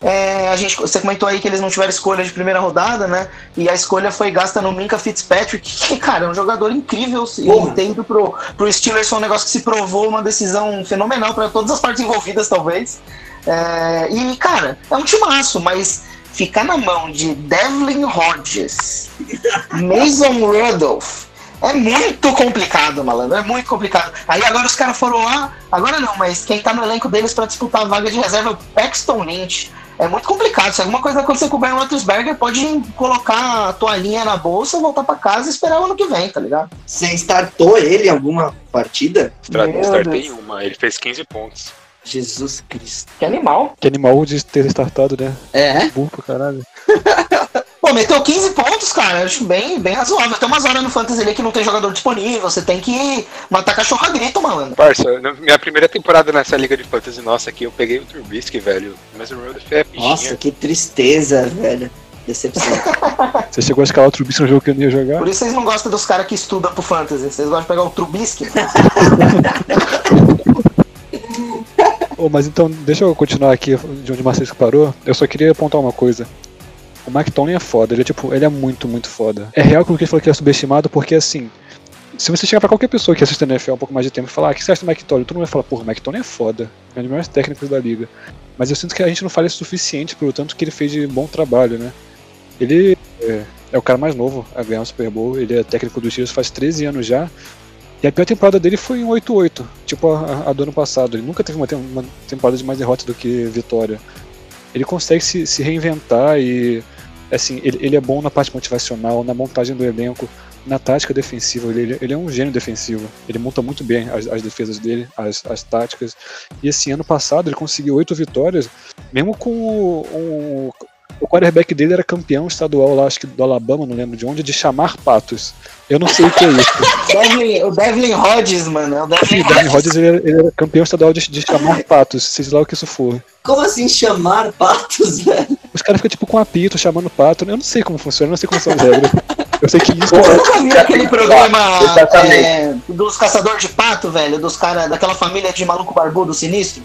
É, a gente, você comentou aí que eles não tiveram escolha de primeira rodada, né? E a escolha foi gasta no Minka Fitzpatrick, que, cara, é um jogador incrível. Porra. E tendo pro, pro Steelers foi um negócio que se provou uma decisão fenomenal para todas as partes envolvidas, talvez. É, e, cara, é um timaço, mas ficar na mão de Devlin Hodges, Mason Rudolph, é muito complicado, malandro. É muito complicado. Aí agora os caras foram lá. Agora não, mas quem tá no elenco deles pra disputar a vaga de reserva é o Paxton Lynch. É muito complicado. Se alguma coisa acontecer com o Ben Roethlisberger, pode colocar a toalhinha na bolsa, voltar pra casa e esperar o ano que vem, tá ligado? Você startou ele em alguma partida? Meu Startei uma, ele fez 15 pontos. Jesus Cristo. Que animal. Que animal de ter startado, né? É? Burro pra caralho. Pô, meteu 15 pontos, cara. Acho bem, bem razoável. Tem umas horas no Fantasy ali que não tem jogador disponível. Você tem que matar cachorro a grito, malandro. Parça, minha primeira temporada nessa liga de fantasy nossa aqui, eu peguei o Trubisky, velho. Mas o Road é bichinha. Nossa, que tristeza, velho. Decepção. Você chegou a escalar o Trubisky no jogo que eu não ia jogar? Por isso vocês não gostam dos caras que estudam pro Fantasy. Vocês gostam de pegar o Trubisky. Ô, mas então, deixa eu continuar aqui de onde o Marcelo parou. Eu só queria apontar uma coisa. O Mike Tomlin é foda, ele é tipo, ele é muito, muito foda. É real que o que ele falou que é subestimado, porque assim, se você chegar pra qualquer pessoa que assiste a NFL há um pouco mais de tempo e falar, ah, o que você acha do Mike Tomlin? Todo mundo vai falar, porra, o Mike Tomlin é foda. É um dos melhores técnicos da liga. Mas eu sinto que a gente não fala isso o suficiente pelo tanto que ele fez de bom trabalho, né? Ele é, é o cara mais novo a ganhar o Super Bowl, ele é técnico dos Chiefs faz 13 anos já. E a pior temporada dele foi em 8-8, tipo a, a do ano passado. Ele nunca teve uma, uma temporada de mais derrota do que vitória. Ele consegue se, se reinventar e, assim, ele, ele é bom na parte motivacional, na montagem do elenco, na tática defensiva. Ele, ele, é um gênio defensivo. Ele monta muito bem as, as defesas dele, as, as táticas. E esse ano passado ele conseguiu oito vitórias, mesmo com o, o quarterback dele era campeão estadual lá, acho que do Alabama, não lembro de onde, de chamar patos. Eu não sei o que é isso. Devlin, o Devlin Hodges, mano. É o Devlin Sim, Danny Rodgers ele era, ele era campeão estadual de, de chamar patos, seja lá o que isso for. Como assim chamar patos, velho? Os caras ficam tipo com apito, chamando pato. Eu não sei como funciona, eu não sei como são as regras. Eu sei que isso. Você nunca viu aquele programa é, dos caçadores de pato, velho? Dos caras, daquela família de maluco barbudo sinistro?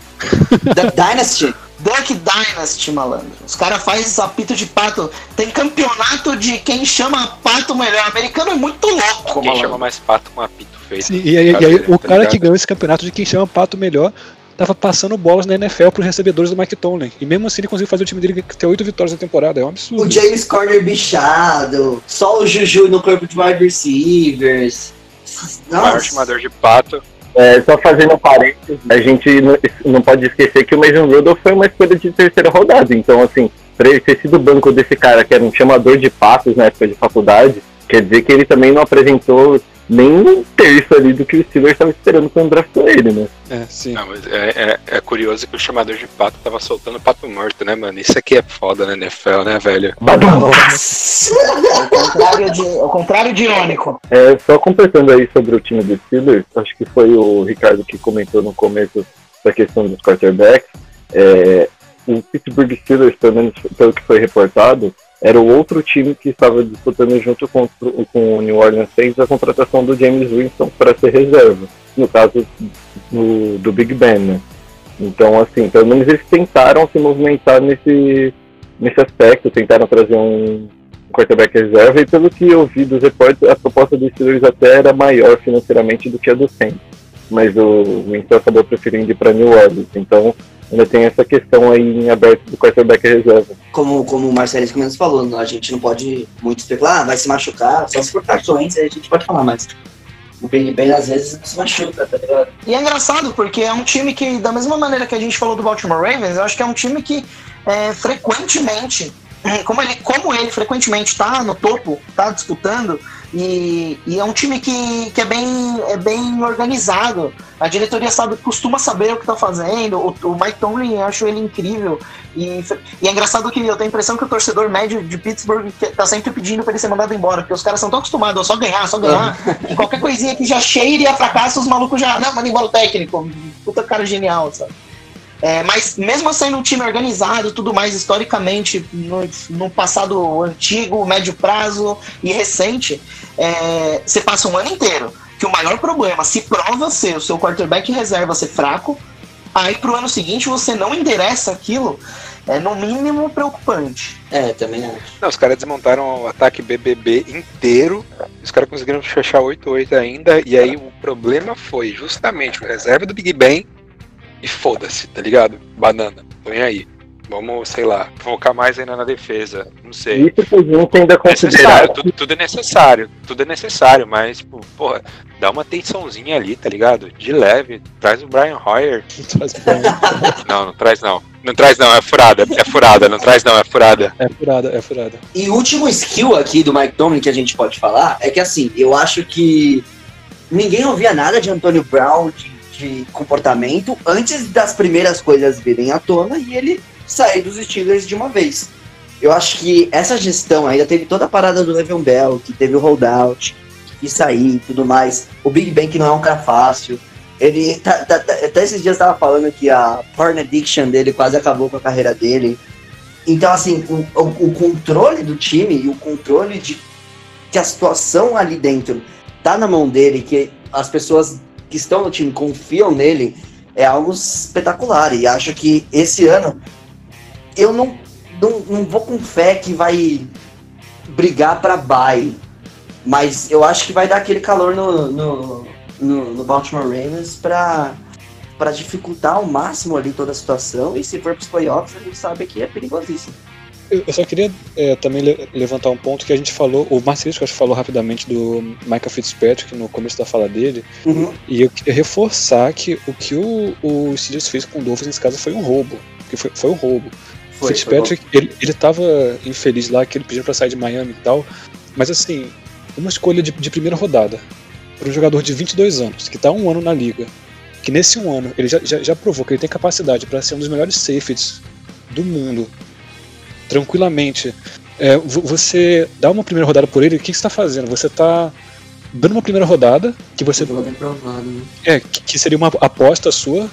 Da Dynasty? Duck Dynasty, malandro. Os caras fazem apito de pato. Tem campeonato de quem chama pato melhor. americano é muito louco, Quem chama malandro. mais pato com apito feito. Sim, e aí, e aí o Tá cara ligado? que ganhou esse campeonato de quem chama pato melhor tava passando bolas na NFL pros recebedores do Mike Tomlin. E mesmo assim ele conseguiu fazer o time dele ter oito vitórias na temporada. É um absurdo. O James Corner bichado, só o Juju no corpo de wide receivers. O maior Nossa. chamador de pato. É, só fazendo um parênteses, a gente não, não pode esquecer que o Mason Rudolph foi uma escolha de terceira rodada. Então, assim, pra ele ter sido banco desse cara que era um chamador de patos na época de faculdade, quer dizer que ele também não apresentou nem um terço ali do que o Steelers estava esperando quando draftou ele, né? É, sim. Não, mas é, é, é curioso que o chamador de pato tava soltando pato morto, né, mano? Isso aqui é foda na NFL, né, velho? Ao contrário de, ao contrário de irônico. É, só completando aí sobre o time do Steelers, acho que foi o Ricardo que comentou no começo da questão dos quarterbacks. É, o Pittsburgh Steelers, pelo menos pelo que foi reportado, era o outro time que estava disputando junto com, com o New Orleans Saints a contratação do James Winston para ser reserva, no caso do, do Big Ben, né? Então, assim, pelo menos eles tentaram se movimentar nesse, nesse aspecto, tentaram trazer um, quarterback reserva e pelo que eu vi dos reportes, a proposta dos Steelers até era maior financeiramente do que a do Saints. Mas o Winston acabou preferindo ir para New Orleans. Então ainda tem essa questão aí em aberto do quarterback reserva. Como, como o Marcelo Comendes falou, a gente não pode muito especular, ah, vai se machucar, só se for cartões, a gente pode falar, mas o Big Ben às vezes se machuca, tá ligado? E é engraçado, porque é um time que, da mesma maneira que a gente falou do Baltimore Ravens, eu acho que é um time que é, frequentemente, como ele, como ele frequentemente tá no topo, tá disputando, e, e é um time que, que é, bem, é bem organizado. A diretoria sabe, costuma saber o que tá fazendo. O, o Mike Tomlin, eu acho ele incrível. E, e é engraçado que eu tenho a impressão que o torcedor médio de Pittsburgh que- tá sempre pedindo pra ele ser mandado embora, porque os caras são tão acostumados a só ganhar, só ganhar. E qualquer coisinha que já cheire a fracasso, os malucos já. Não, manda embora o técnico. Puta cara genial, sabe? É, mas mesmo sendo um time organizado tudo mais, historicamente, no, no passado antigo, médio prazo e recente, é, você passa um ano inteiro que o maior problema se prova ser o seu quarterback reserva ser fraco, aí pro ano seguinte você não endereça aquilo, é no mínimo preocupante. É, também acho. Não, os caras desmontaram o ataque BBB inteiro. Os caras conseguiram fechar 8-8 ainda. E aí o problema foi justamente o reserva do Big Ben. E foda-se, tá ligado? Banana, põe aí. Vamos, sei lá, focar mais ainda na defesa. Não sei. Isso por gente ainda Necessário, considerar. tudo, tudo é necessário, tudo é necessário, mas, tipo, porra, dá uma tensãozinha ali, tá ligado? De leve, traz o Brian Hoyer. Não, não traz não. Não traz não, é furada, é furada, não traz não, é furada. É furada, é furada. E o último skill aqui do Mike Tomlin que a gente pode falar é que assim, eu acho que ninguém ouvia nada de Antônio Brown de, de comportamento antes das primeiras coisas virem à tona e ele sair dos Steelers de uma vez. Eu acho que essa gestão ainda teve toda a parada do Le'Veon Bell, que teve o holdout, que sair e tudo mais. O Big Ben que não é um cara fácil. Ele tá- tá- tá- até esses dias tava falando que a porn addiction dele quase acabou com a carreira dele. Então, assim, o, o- o controle do time e o controle de que a situação ali dentro tá na mão dele, que as pessoas que estão no time confiam nele, é algo espetacular. E acho que esse ano eu não, não, não vou com fé que vai brigar pra bye. Mas eu acho que vai dar aquele calor no, no, no, no Baltimore Ravens pra, pra dificultar ao máximo ali toda a situação. E se for pros playoffs, a gente sabe que é perigosíssimo. Eu só queria é, também le- levantar um ponto que a gente falou, o Marcelisco acho que falou rapidamente do Michael Fitzpatrick no começo da fala dele, Uhum. e eu queria reforçar que o que o, o Steelers fez com o Dolphins nesse caso foi um roubo. Que foi, foi um roubo. O Foi, Fitzpatrick, ele, ele tava infeliz lá, que ele pediu pra sair de Miami e tal, mas assim, uma escolha de, de primeira rodada para um jogador de 22 anos, que tá um ano na liga, que nesse um ano ele já, já, já provou que ele tem capacidade para ser um dos melhores safeties do mundo, tranquilamente. É, vo- você dá uma primeira rodada por ele, o que, que você tá fazendo? Você tá dando uma primeira rodada, que você provado, né? é, que, que seria uma aposta sua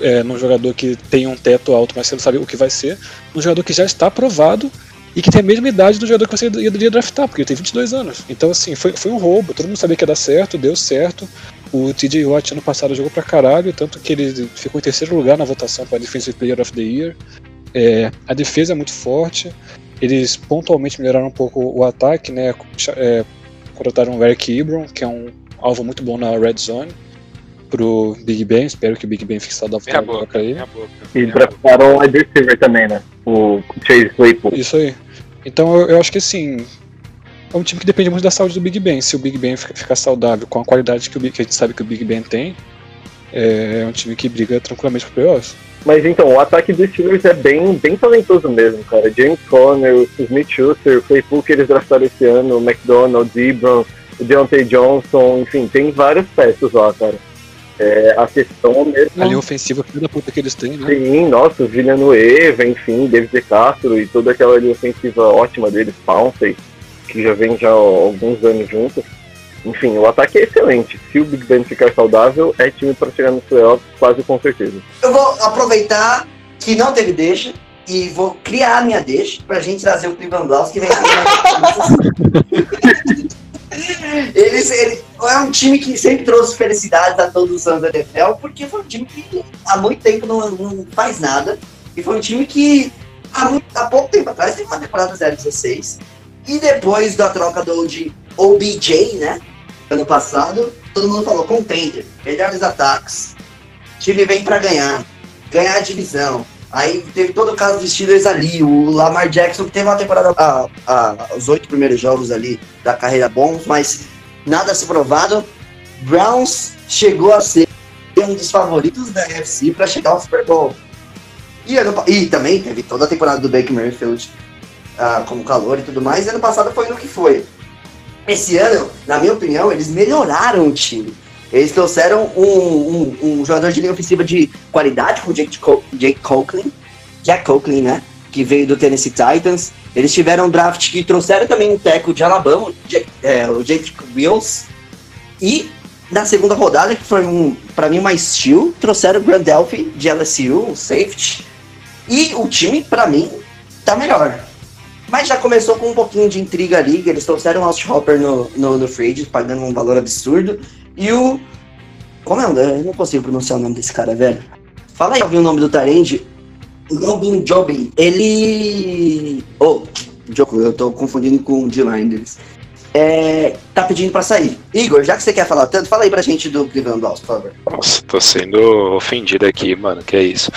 é, num jogador que tem um teto alto, mas você não sabe o que vai ser, um jogador que já está aprovado e que tem a mesma idade do jogador que você ia, ia draftar, porque ele tem 22 anos. Então, assim, foi, foi um roubo, todo mundo sabia que ia dar certo, deu certo. O TJ Watt ano passado jogou pra caralho, tanto que ele ficou em terceiro lugar na votação para Defensive Player of the Year. É, a defesa é muito forte, eles pontualmente melhoraram um pouco o ataque, né? É, contrataram o Eric Ebron, que é um alvo muito bom na red zone pro Big Ben. Espero que o Big Ben fique saudável pra boca, ele. minha boca. E draftaram o wide receiver também, né? O Chase Claypool. Isso aí. Então eu, eu acho que assim. É um time que depende muito da saúde do Big Ben. Se o Big Ben fica- ficar saudável com a qualidade que, o Big- que a gente sabe que o Big Ben tem, é um time que briga tranquilamente pro playoffs. Mas então, o ataque dos Steelers é bem, bem talentoso mesmo, cara. James Conner, Smith Schuster, o Claypool que eles draftaram esse ano, o McDonald, Ebron, o Deontay Johnson, enfim, tem várias peças lá, cara. É, a questão mesmo. A linha ofensiva, filho da puta que eles têm, né? Sim, nossa, o Villanueva, enfim, David De Castro e toda aquela linha ofensiva ótima deles, Pouncey, que já vem já alguns anos juntos. Enfim, o ataque é excelente. Se o Big Ben ficar saudável, é time para chegar nos playoffs, quase com certeza. Eu vou aproveitar que não teve deixa e vou criar a minha deixa pra gente trazer o Cleveland Browns que vem Eles, ele, é um time que sempre trouxe felicidades a todos os anos da NFL, porque foi um time que há muito tempo não, não faz nada. E foi um time que há, muito- há pouco tempo atrás teve uma temporada 016. E depois da troca do de OBJ, né? Ano passado, todo mundo falou contender, melhores ataques. Time vem pra ganhar, ganhar a divisão. Aí teve todo o caso dos Steelers ali, o Lamar Jackson que teve uma temporada, a, a- os oito primeiros jogos ali da carreira bons, mas nada a ser provado. Browns chegou a ser um dos favoritos da NFC para chegar ao Super Bowl. E, ano e também teve toda a temporada do Baker Mayfield como calor e tudo mais. E ano passado foi no que foi. Esse ano, na minha opinião, eles melhoraram o time. Eles trouxeram um, um- um jogador de linha ofensiva de qualidade, com o Jake, Jake Coughlin, Jack Coughlin, né? Que veio do Tennessee Titans. Eles tiveram um draft que trouxeram também um teco de Alabama, Jake, é, o Jake Wills. E na segunda rodada, que foi um, para mim, uma steal, trouxeram o Grandelphi de LSU, um safety. E o time, para mim, tá melhor. Mas já começou com um pouquinho de intriga ali, eles trouxeram o Austin Hopper no, no, no agent, pagando um valor absurdo. E o. Como é o? Eu não consigo pronunciar o nome desse cara, velho. Fala aí, o nome do Tarend? Robin Jobin. Ele. Oh, eu tô confundindo com o D-Line deles. É, tá pedindo pra sair. Igor, já que você quer falar tanto, fala aí pra gente do Cleveland Browns, por favor. Nossa, tô sendo ofendido aqui, mano. Que é isso.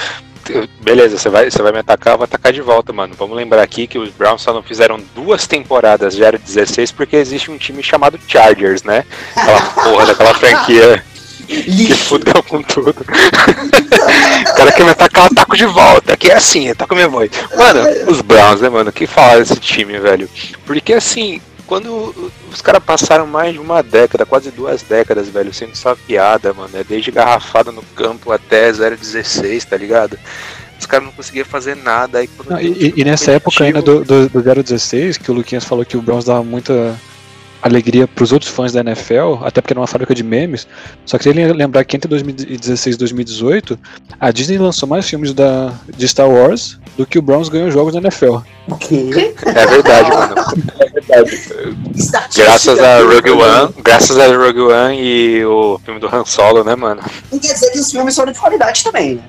Beleza, você vai, você vai me atacar, eu vou atacar de volta, mano. Vamos lembrar aqui que os Browns só não fizeram duas temporadas de 16 porque existe um time chamado Chargers, né? Aquela porra daquela franquia Que fudeu com tudo. o cara quer me atacar, eu ataco de volta. Que é assim, eu taco minha voz. Mano, os Browns, né, mano? Que falar desse time, velho? Porque assim, quando os caras passaram mais de uma década, quase duas décadas, velho, sendo só piada, mano. É desde garrafada no campo até 016, tá ligado? Os caras não conseguiam fazer nada. Aí, quando Não, e, time e nessa época ainda do, do, do 016, que o Luquinhas falou que o Browns dava muita alegria pros outros fãs da NFL, até porque era uma fábrica de memes. Só que ele lembrar que entre 2016 e 2018, a Disney lançou mais filmes da, de Star Wars do que o Browns ganhou jogos da NFL. O quê? É verdade, mano. Graças a Rogue One, graças a Rogue One e o filme do Han Solo, né, mano? Não quer dizer que os filmes são de qualidade também, né?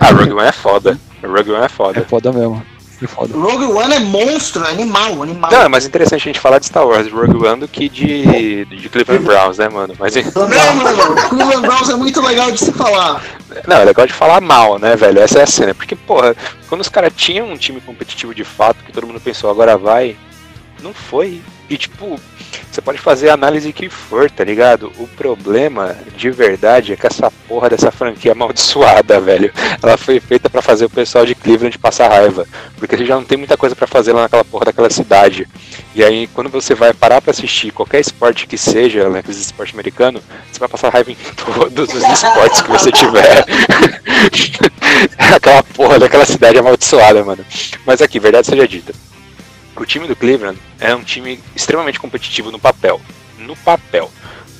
Ah, Rogue One é foda. Rogue One é É foda. foda mesmo. É foda. Rogue One é monstro, é animal, animal. Não, é mais interessante a gente falar de Star Wars de Rogue One do que de, de Cleveland Browns, né, mano? Mas Não, mano, Cleveland Browns é muito legal de se falar. não, é legal de falar mal, né, velho? Essa é a cena. Porque, porra, quando os caras tinham um time competitivo de fato, que todo mundo pensou, agora vai, não foi. E tipo, você pode fazer a análise que for, tá ligado? O problema de verdade é que essa porra dessa franquia é amaldiçoada, velho. Ela foi feita pra fazer o pessoal de Cleveland passar raiva. Porque você já não tem muita coisa pra fazer lá naquela porra daquela cidade. E aí, quando você vai parar pra assistir qualquer esporte que seja, né, aqueles esporte americano, você vai passar raiva em todos os esportes que você tiver. aquela porra daquela cidade amaldiçoada, mano. Mas aqui, verdade seja dita. O time do Cleveland é um time extremamente competitivo no papel. No papel.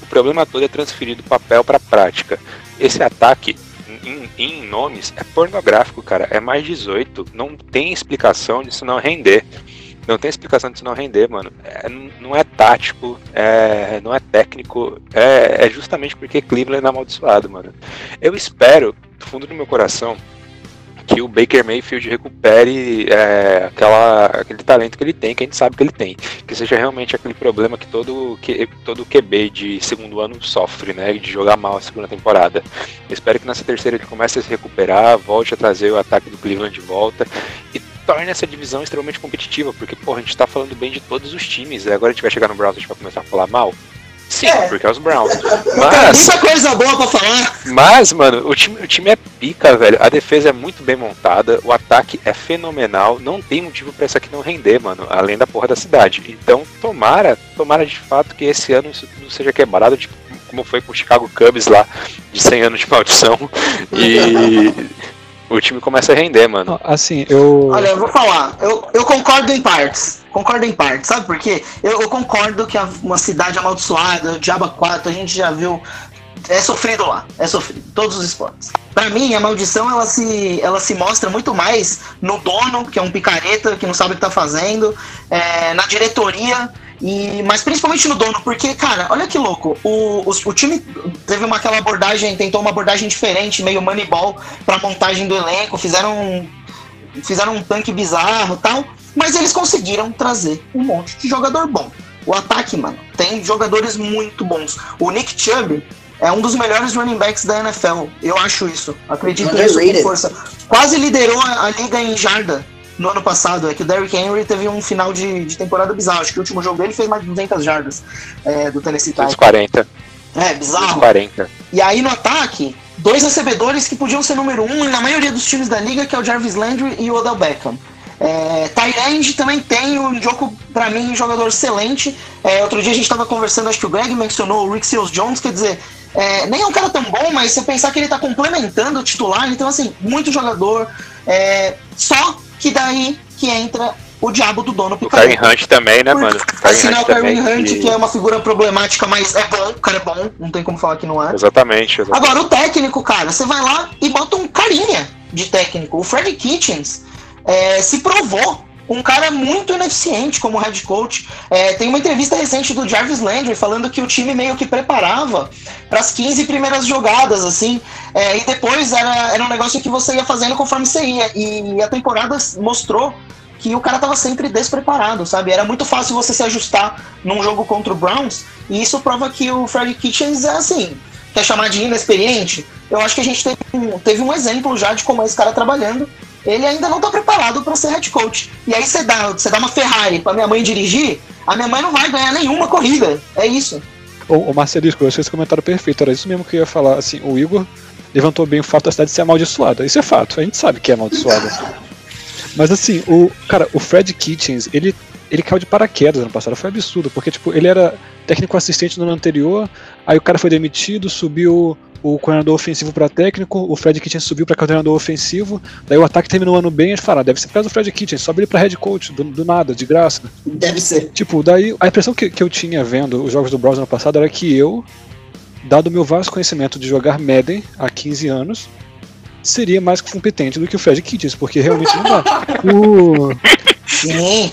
O problema todo é transferir do papel para prática. Esse ataque em, em nomes é pornográfico, cara. É mais 18. Não tem explicação disso não render. Não tem explicação disso não render, mano. É, não é tático, é, não é técnico. É, é justamente porque Cleveland é amaldiçoado, mano. Eu espero, do fundo do meu coração, que o Baker Mayfield recupere é, aquela, aquele talento que ele tem, que a gente sabe que ele tem. Que seja realmente aquele problema que todo, que, todo QB de segundo ano sofre, né? De jogar mal a segunda temporada. Eu espero que nessa terceira ele comece a se recuperar, volte a trazer o ataque do Cleveland de volta e torne essa divisão extremamente competitiva, porque, porra, a gente tá falando bem de todos os times. e Agora a gente vai chegar no Browns e a gente vai começar a falar mal. Sim, É. porque é os Browns. Mas. muita coisa boa pra falar. Mas, mano, o time, o time é pica, velho. A defesa é muito bem montada, o ataque é fenomenal. Não tem motivo pra isso aqui não render, mano. Além da porra da cidade. Então, tomara, tomara de fato que esse ano isso tudo seja quebrado, tipo, como foi com o Chicago Cubs lá, de 100 anos de maldição. E o time começa a render, mano. Não, Assim, eu. Olha, eu vou falar, eu, eu concordo em partes. Concordo em partes, sabe por quê? Eu, eu concordo que a- uma cidade amaldiçoada, Diaba 4, a gente já viu. É sofrido lá, é sofrido, todos os esportes. Pra mim, a maldição ela se, ela se mostra muito mais no dono, que é um picareta, que não sabe o que tá fazendo, é, na diretoria, e, mas principalmente no dono, porque, cara, olha que louco, o, os- o time teve uma, aquela abordagem, tentou uma abordagem diferente, meio moneyball, pra montagem do elenco, fizeram um, fizeram um tanque bizarro e tal, mas eles conseguiram trazer um monte de jogador bom. O ataque, mano, tem jogadores muito bons. O Nick Chubb é um dos melhores running backs da NFL. Eu acho isso. Acredito nisso com força. Quase liderou a, a liga em jarda no ano passado. É que o Derrick Henry teve um final de, de temporada bizarro. Acho que o último jogo dele fez mais de 200 jardas é, do Tennessee Titans. 240. É, bizarro. 240. E aí no ataque, dois recebedores que podiam ser número um na maioria dos times da liga, que é o Jarvis Landry e o Odell Beckham. É, Tyrande também tem o Njoku, pra mim, um jogador excelente. É, outro dia a gente tava conversando, acho que o Greg mencionou o Rick Seals Jones, quer dizer, é, nem é um cara tão bom, mas se eu pensar que ele tá complementando o titular, então assim, muito jogador. É, só que daí que entra o diabo do dono O picareta. Karen Hunt também, né, mano? O Karen Assinar Hunt o que- que é uma figura problemática, mas é bom, o cara é bom, não tem como falar que não é. Exatamente, exatamente. Agora, o técnico, cara, você vai lá e bota um carinha de técnico. O Fred Kitchens é, se provou um cara muito ineficiente como head coach. É, tem uma entrevista recente do Jarvis Landry falando que o time meio que preparava para as 15 primeiras jogadas, assim, é, e depois era, era um negócio que você ia fazendo conforme você ia. E a temporada mostrou que o cara tava sempre despreparado, sabe? Era muito fácil você se ajustar num jogo contra o Browns, e isso prova que o Fred Kitchens é assim, quer chamar de inexperiente? Eu acho que a gente teve um, teve um exemplo já de como é esse cara trabalhando. Ele ainda não tá preparado para ser head coach. E aí você dá, você dá uma Ferrari pra minha mãe dirigir, a minha mãe não vai ganhar nenhuma corrida. É isso. O, o Marcelisco, eu achei esse comentário perfeito. Era isso mesmo que eu ia falar. Assim, o Igor levantou bem o fato da cidade ser amaldiçoada. Isso é fato, a gente sabe que é amaldiçoada. Mas assim, o cara, o Fred Kitchens, ele, ele caiu de paraquedas ano passado. Foi absurdo, porque tipo, ele era técnico assistente no ano anterior, aí o cara foi demitido, subiu o coordenador ofensivo para técnico, o Fred Kitchens subiu para coordenador ofensivo, daí o ataque terminou o ano bem, eles falaram, "Ah, deve ser por causa do Fred Kitchens, sobe ele para head coach, do, do nada, de graça. Deve ser. Tipo, daí a impressão que, que eu tinha vendo os jogos do Browns ano passado era que eu, dado o meu vasto conhecimento de jogar Madden há 15 anos, seria mais competente do que o Fred Kitchens, porque realmente não dá. O, Sim.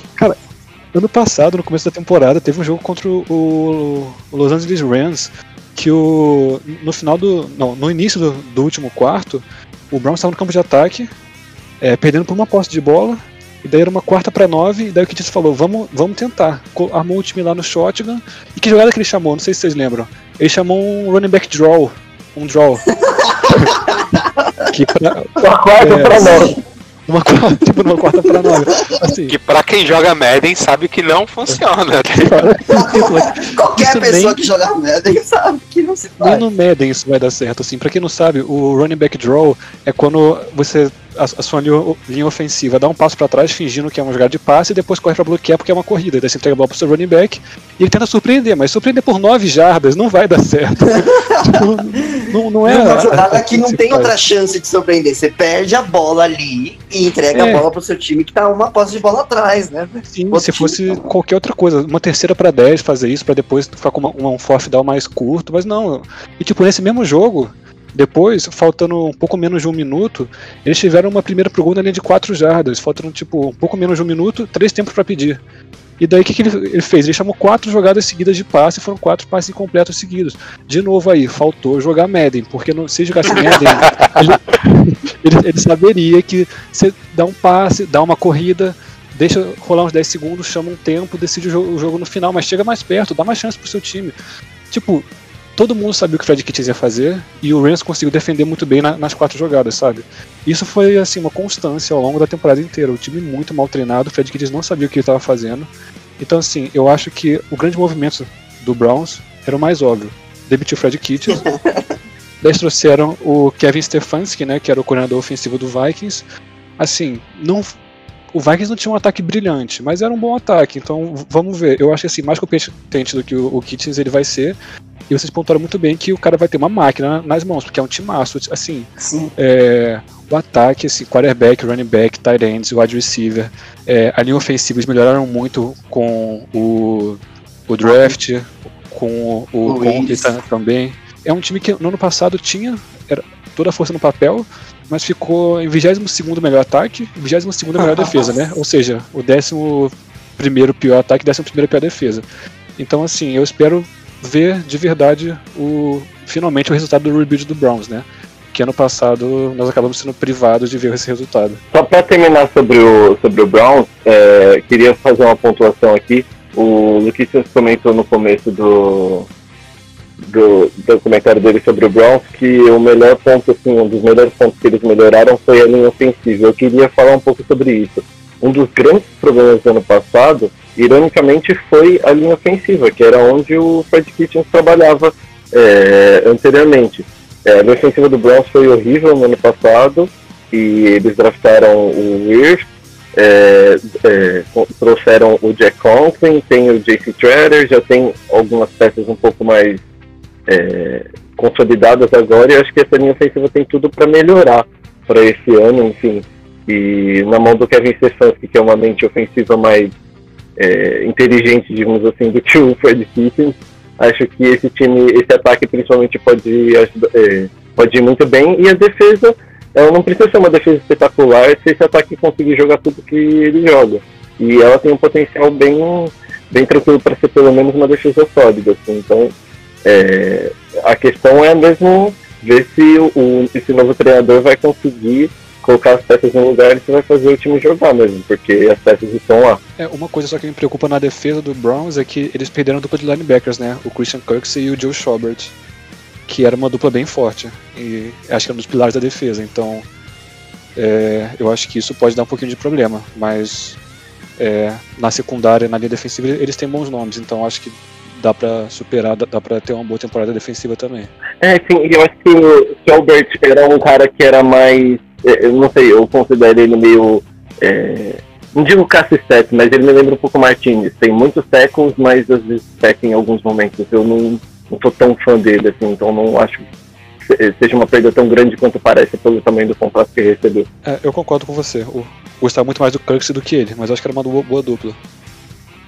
ano passado, no começo da temporada, teve um jogo contra o, o Los Angeles Rams que o no final do não, no início do, do último quarto, o Browns estava no campo de ataque, é, perdendo por uma posse de bola. E daí era uma quarta para nove, e daí o Kitchens falou, vamos, vamos tentar. Armou o time lá no shotgun. E que jogada que ele chamou? Não sei se vocês lembram. Ele chamou um running back draw. Um draw. que pra, Uma quarta É, pra nós. Uma quarta, tipo, numa quarta para nove. Assim, Que pra quem joga Madden sabe que não funciona. Qualquer Isso pessoa nem- que jogar Madden sabe que não se Nem faz. no Madden isso vai dar certo, assim. Pra quem não sabe, o running back draw é quando você a, a sua linha, ofensiva dá um passo pra trás fingindo que é uma jogada de passe e depois corre pra bloquear porque é uma corrida. Daí você entrega a bola pro seu running back e ele tenta surpreender, mas surpreender por 9 jardas não vai dar certo. Tipo, não, não é. É uma jogada que não tem outra chance de surpreender. Você perde a bola ali e entrega É. a bola pro seu time que tá uma posse de bola atrás, né? Sim, Outro se fosse não. qualquer outra coisa, uma terceira pra 10 fazer isso pra depois ficar com uma, uma- um fourth down mais curto, mas não. E tipo, nesse mesmo jogo, depois, faltando um pouco menos de um minuto, eles tiveram uma primeira na linha de 4 jardas, faltando tipo um pouco menos de um minuto, três tempos pra pedir. E daí o que, que ele, ele fez? Ele chamou quatro jogadas seguidas de passe e foram quatro passes incompletos seguidos. De novo aí, faltou jogar Madden, porque não, se jogasse Madden, ele, ele, ele saberia que você dá um passe, dá uma corrida, deixa rolar uns 10 segundos, chama um tempo, decide o jogo, o jogo no final, mas chega mais perto, dá mais chance pro seu time. Tipo, todo mundo sabia o que o Fred Kitchens ia fazer e o Rams conseguiu defender muito bem na- nas quatro jogadas, sabe? Isso foi assim uma constância ao longo da temporada inteira. O time muito mal treinado, o Fred Kitchens não sabia o que ele estava fazendo. Então, assim, eu acho que o grande movimento do Browns era o mais óbvio. Demitiu o Fred. Daí eles trouxeram o Kevin Stefanski, né, que era o coordenador ofensivo do Vikings. Assim, não o Vikings não tinha um ataque brilhante, mas era um bom ataque, então vamos ver. Eu acho que assim, mais competente do que o, o Kitchens ele vai ser. E vocês pontuaram muito bem que o cara vai ter uma máquina na- nas mãos, porque é um timaço. Assim, Sim. é, o ataque, assim, quarterback, running back, tight ends, wide receiver, é, a linha ofensiva eles melhoraram muito com o, o draft, com o, O também. É um time que no ano passado tinha era toda a força no papel, mas ficou em 22 melhor ataque e 22 melhor defesa, né? Ou seja, o 11 pior ataque e 11 pior defesa. Então, assim, eu espero ver de verdade o finalmente o resultado do rebuild do Browns, né? Que ano passado nós acabamos sendo privados de ver esse resultado. Só para terminar sobre o, sobre o Browns, é, queria fazer uma pontuação aqui. O Luquinhas comentou no começo do, do, do comentário dele sobre o Browns que o melhor ponto, assim, um dos melhores pontos que eles melhoraram foi a linha ofensiva. Eu queria falar um pouco sobre isso. Um dos grandes problemas do ano passado, ironicamente, foi a linha ofensiva, que era onde o Fred Kitchens trabalhava é, anteriormente. É, a linha ofensiva do Browns foi horrível no ano passado e eles draftaram o Weir, é, é, trouxeram o Jack Conklin, tem o JC Treader, já tem algumas peças um pouco mais é, consolidadas agora e acho que essa linha ofensiva tem tudo para melhorar para esse ano, enfim. E na mão do Kevin Stefanski, que é uma mente ofensiva mais é, inteligente, digamos assim, do que o Fred Kitchens, acho que esse time, esse ataque principalmente pode, é, pode ir muito bem e a defesa ela não precisa ser uma defesa espetacular se esse ataque conseguir jogar tudo que ele joga. E ela tem um potencial bem, bem tranquilo para ser pelo menos uma defesa sólida. Assim. Então, é, a questão é mesmo ver se o, esse novo treinador vai conseguir colocar as peças no lugar e vai fazer o time jogar mesmo, porque as peças estão lá. É, uma coisa só que me preocupa na defesa do Browns é que eles perderam a dupla de linebackers, né? O Christian Kirksey e o Joe Schobert, que era uma dupla bem forte. E acho que era um dos pilares da defesa. Então, é, eu acho que isso pode dar um pouquinho de problema. Mas é, na secundária, na linha defensiva, eles têm bons nomes. Então, acho que dá pra superar, dá, dá pra ter uma boa temporada defensiva também. É, sim, eu acho que o Albert era um cara que era mais. eh, Eu não sei, eu considero ele meio. eh, não digo Cassistete, mas ele me lembra um pouco Martinez. Tem muitos tackles, mas às vezes peca em alguns momentos. Eu não, não sou tão fã dele, assim, então não acho que se- seja uma perda tão grande quanto parece pelo tamanho do contrato que recebeu. É, eu concordo com você. Gostava muito mais do Kirksey do que ele, mas acho que era uma boa, boa dupla.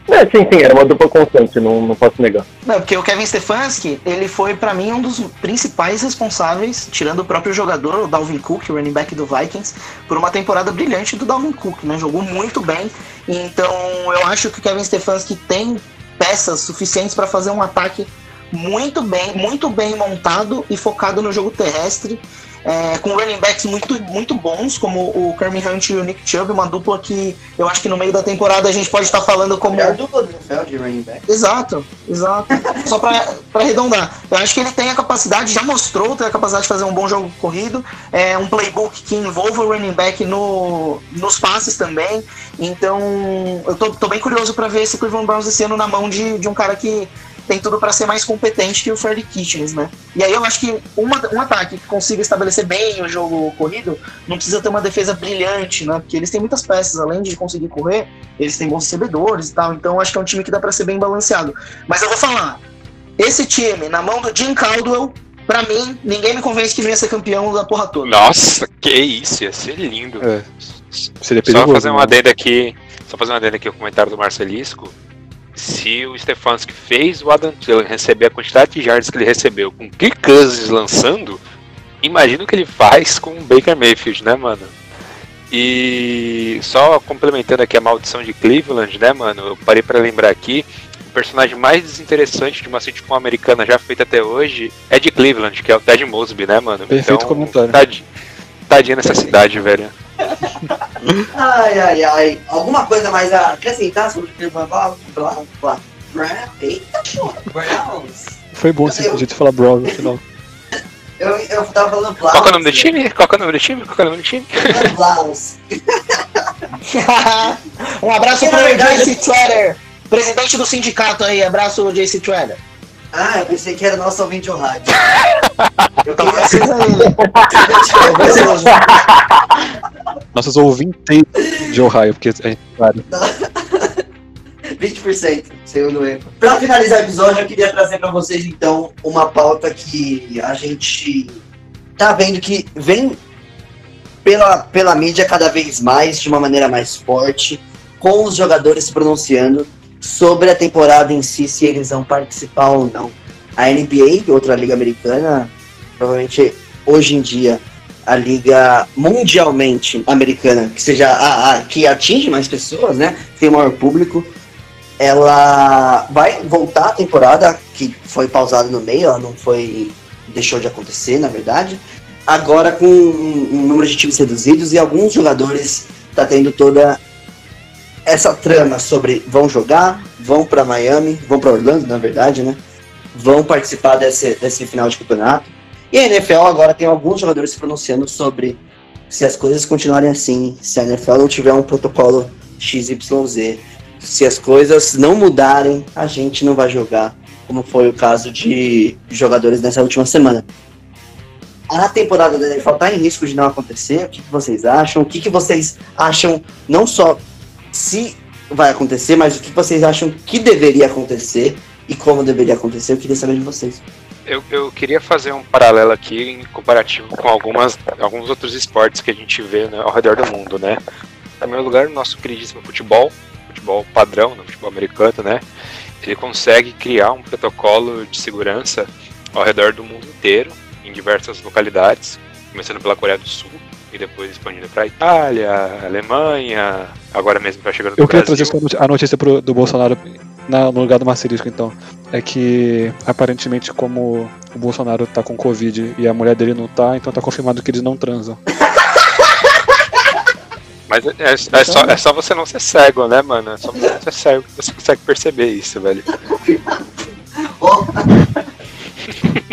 É, sim, sim, era uma dupla constante, não, não posso negar. Não, porque o Kevin Stefanski, ele foi pra mim um dos principais responsáveis, tirando o próprio jogador, o Dalvin Cook, o running back do Vikings, por uma temporada brilhante do Dalvin Cook, né? Jogou muito bem. Então, eu acho que o Kevin Stefanski tem peças suficientes pra fazer um ataque muito bem, muito bem montado e focado no jogo terrestre. É, com running backs muito, muito bons, como o Kermit Hunt e o Nick Chubb, uma dupla que eu acho que no meio da temporada a gente pode estar falando como Melhor dupla do NFL de running back. Exato, exato. Só pra arredondar. Eu acho que ele tem a capacidade, já mostrou ter a capacidade de fazer um bom jogo corrido. É um playbook que envolva o running back no, nos passes também. Então, eu tô, tô bem curioso pra ver esse Cleveland Browns esse ano na mão de, de um cara que tem tudo pra ser mais competente que o Freddy Kitchens, né? E aí eu acho que uma, um ataque que consiga estabelecer bem o jogo corrido não precisa ter uma defesa brilhante, né? Porque eles têm muitas peças, além de conseguir correr, eles têm bons recebedores e tal. Então eu acho que é um time que dá pra ser bem balanceado. Mas eu vou falar, esse time, na mão do Jim Caldwell, pra mim, ninguém me convence que venha ser campeão da porra toda. Nossa, que isso, ia ser lindo. É, seria Só perigoso. fazer uma né? adenda aqui, só fazer uma adenda aqui ao comentário do Marcelisco. Se o Stefanski fez o Adam Thielen receber a quantidade de yards que ele recebeu com Kirk Cousins lançando, imagina o que ele faz com o Baker Mayfield, né, mano? E só complementando aqui a maldição de Cleveland, né, mano? Eu parei pra lembrar aqui, o personagem mais desinteressante de uma sitcom americana já feita até hoje é de Cleveland, que é o Ted Mosby, né, mano? Perfeito comentário. Tadinho, tadinha nessa cidade, velho. Ai, ai, ai. Alguma coisa mais a acrescentar sobre o Cleveland Browns? Blá, blá, blá. Eita, porra, Browns. Foi bom esse jeito de falar Browns no final. Eu, eu tava falando Browns. Qual que é o nome do time? Qual que é o nome do time? Qual que é o nome do time? Browns. um abraço pro JC Treader, presidente do sindicato aí. Abraço, JC Treader. Ah, eu pensei que era nosso ouvinte de rádio. Eu queria seja ele. Nossos ouvintes de Ohio, porque a gente sabe. 20%, segundo erro. Pra finalizar o episódio, eu queria trazer pra vocês, então, uma pauta que a gente tá vendo que vem pela, pela mídia cada vez mais, de uma maneira mais forte, com os jogadores se pronunciando sobre a temporada em si, se eles vão participar ou não. A NBA, outra liga americana, provavelmente hoje em dia a liga mundialmente americana, que seja a, a- que atinge mais pessoas, né? Tem maior público, ela vai voltar a temporada que foi pausada no meio, ela não foi deixou de acontecer, na verdade. Agora com um, um número de times reduzidos e alguns jogadores tá tendo toda essa trama sobre vão jogar, vão para Miami, vão para Orlando, na verdade, né? Vão participar desse, desse final de campeonato. E a NFL agora tem alguns jogadores se pronunciando sobre se as coisas continuarem assim, se a NFL não tiver um protocolo XYZ, se as coisas não mudarem, a gente não vai jogar, como foi o caso de jogadores nessa última semana. A temporada da NFL está em risco de não acontecer. O que, que vocês acham? O que, que vocês acham, não só se vai acontecer, mas o que vocês acham que deveria acontecer e como deveria acontecer? Eu queria saber de vocês. Eu, eu queria fazer um paralelo aqui em comparativo com algumas, alguns outros esportes que a gente vê né, ao redor do mundo, né? Em primeiro lugar, o nosso queridíssimo futebol, futebol padrão, no futebol americano, né? Ele consegue criar um protocolo de segurança ao redor do mundo inteiro, em diversas localidades, começando pela Coreia do Sul e depois expandindo para Itália, Alemanha, agora mesmo está chegando no Eu queria Brasil. trazer só a notícia pro, do Bolsonaro na- no lugar do Marcelisco, então. É que aparentemente, como o Bolsonaro tá com Covid e a mulher dele não tá, então tá confirmado que eles não transam. Mas é, é- é só, é só você não ser cego, né, mano? É só você não ser cego que você consegue perceber isso, velho.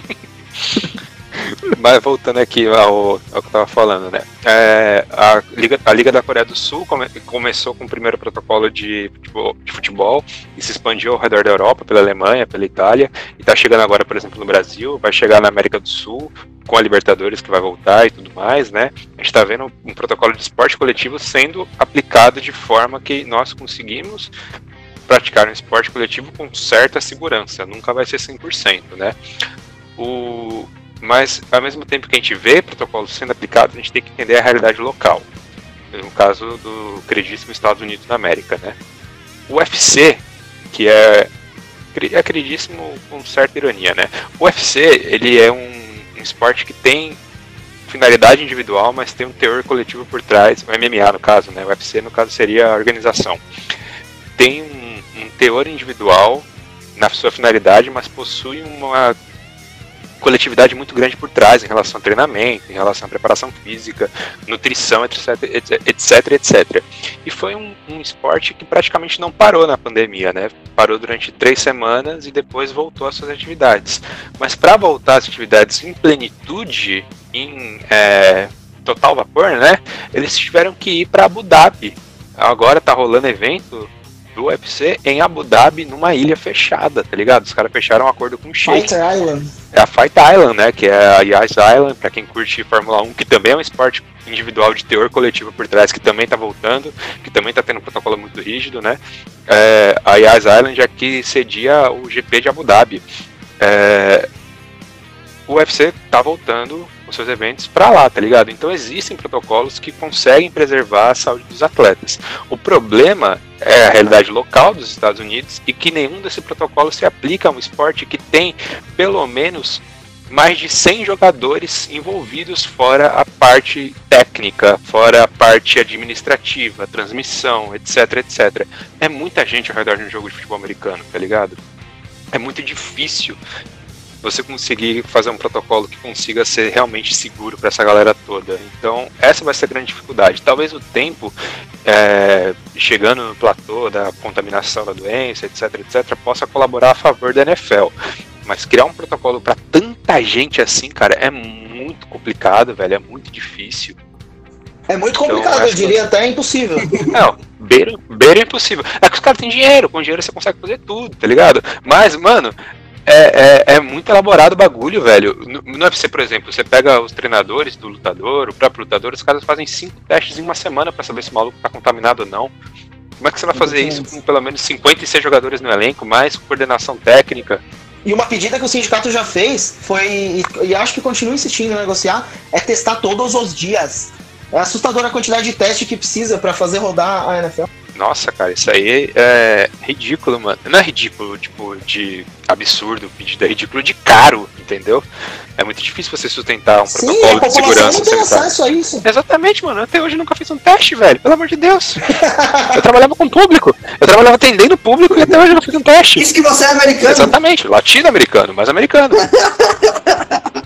mas voltando aqui ao, ao que eu tava falando, né? É, a, Liga, a Liga da Coreia do Sul come- começou com o primeiro protocolo de futebol, de futebol e se expandiu ao redor da Europa, pela Alemanha, pela Itália, e tá chegando agora, por exemplo, no Brasil, vai chegar na América do Sul, com a Libertadores que vai voltar e tudo mais, né? A gente tá vendo um protocolo de esporte coletivo sendo aplicado de forma que nós conseguimos praticar um esporte coletivo com certa segurança, nunca vai ser 100%, né? O, mas, ao mesmo tempo que a gente vê protocolos sendo aplicados, a gente tem que entender a realidade local. No caso do queridíssimo Estados Unidos da América, né? O UFC, que é, é queridíssimo com certa ironia, né? O UFC, ele é um, um esporte que tem finalidade individual, mas tem um teor coletivo por trás, o MMA no caso, né? O UFC no caso seria a organização. Tem um, um teor individual na sua finalidade, mas possui uma coletividade muito grande por trás em relação ao treinamento, em relação à preparação física, nutrição, etc, etc, etc. E foi um, um esporte que praticamente não parou na pandemia, né? Parou durante três semanas e depois voltou às suas atividades. Mas para voltar às atividades em plenitude, em é, total vapor, né? Eles tiveram que ir para Abu Dhabi. Agora tá rolando evento do UFC em Abu Dhabi, numa ilha fechada, tá ligado? Os caras fecharam um acordo com o Sheik. Fighter Island. É a Fight Island, né? Que é a Yas Island, pra quem curte Fórmula 1, que também é um esporte individual de teor coletivo por trás, que também tá voltando, que também tá tendo um protocolo muito rígido, né? É, a Yas Island é que cedia o GP de Abu Dhabi. É, o UFC tá voltando os seus eventos para lá, tá ligado? Então existem protocolos que conseguem preservar a saúde dos atletas. O problema é a realidade local dos Estados Unidos e que nenhum desses protocolos se aplica a um esporte que tem pelo menos mais de 100 jogadores envolvidos fora a parte técnica, fora a parte administrativa, transmissão, etc, etc. É muita gente ao redor de um jogo de futebol americano, tá ligado? É muito difícil você conseguir fazer um protocolo que consiga ser realmente seguro para essa galera toda. Então, essa vai ser a grande dificuldade. Talvez o tempo, é, chegando no platô da contaminação da doença, etc, etc, possa colaborar a favor da NFL. Mas criar um protocolo para tanta gente assim, cara, é muito complicado, velho, é muito difícil. É muito Então, complicado, acho eu diria até impossível. Não, beira, beira é impossível. É que os caras têm dinheiro, com dinheiro você consegue fazer tudo, tá ligado? Mas, mano, é, é, é muito elaborado o bagulho, velho. No, no UFC, por exemplo, você pega os treinadores do lutador, o próprio lutador, os caras fazem cinco testes em uma semana pra saber se o maluco tá contaminado ou não. Como é que você vai fazer isso com pelo menos 56 jogadores no elenco, mais coordenação técnica? E uma pedida que o sindicato já fez foi, e, e acho que continua insistindo em negociar, é testar todos os dias. É assustadora a quantidade de teste que precisa pra fazer rodar a NFL. Nossa, cara, isso aí é ridículo, mano. Não é ridículo, tipo, de absurdo, pedido, é ridículo de caro, entendeu? É muito difícil você sustentar um Sim, protocolo de segurança não tem acesso a isso. Exatamente, mano. Até hoje eu nunca fiz um teste, velho. Pelo amor de Deus. Eu trabalhava com público. Eu trabalhava atendendo público e até hoje eu não fiz um teste. Isso que você é americano. Exatamente, latino-americano, mas americano.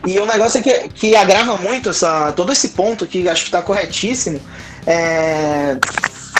E o negócio é que, que agrava muito essa, todo esse ponto que acho que tá corretíssimo é,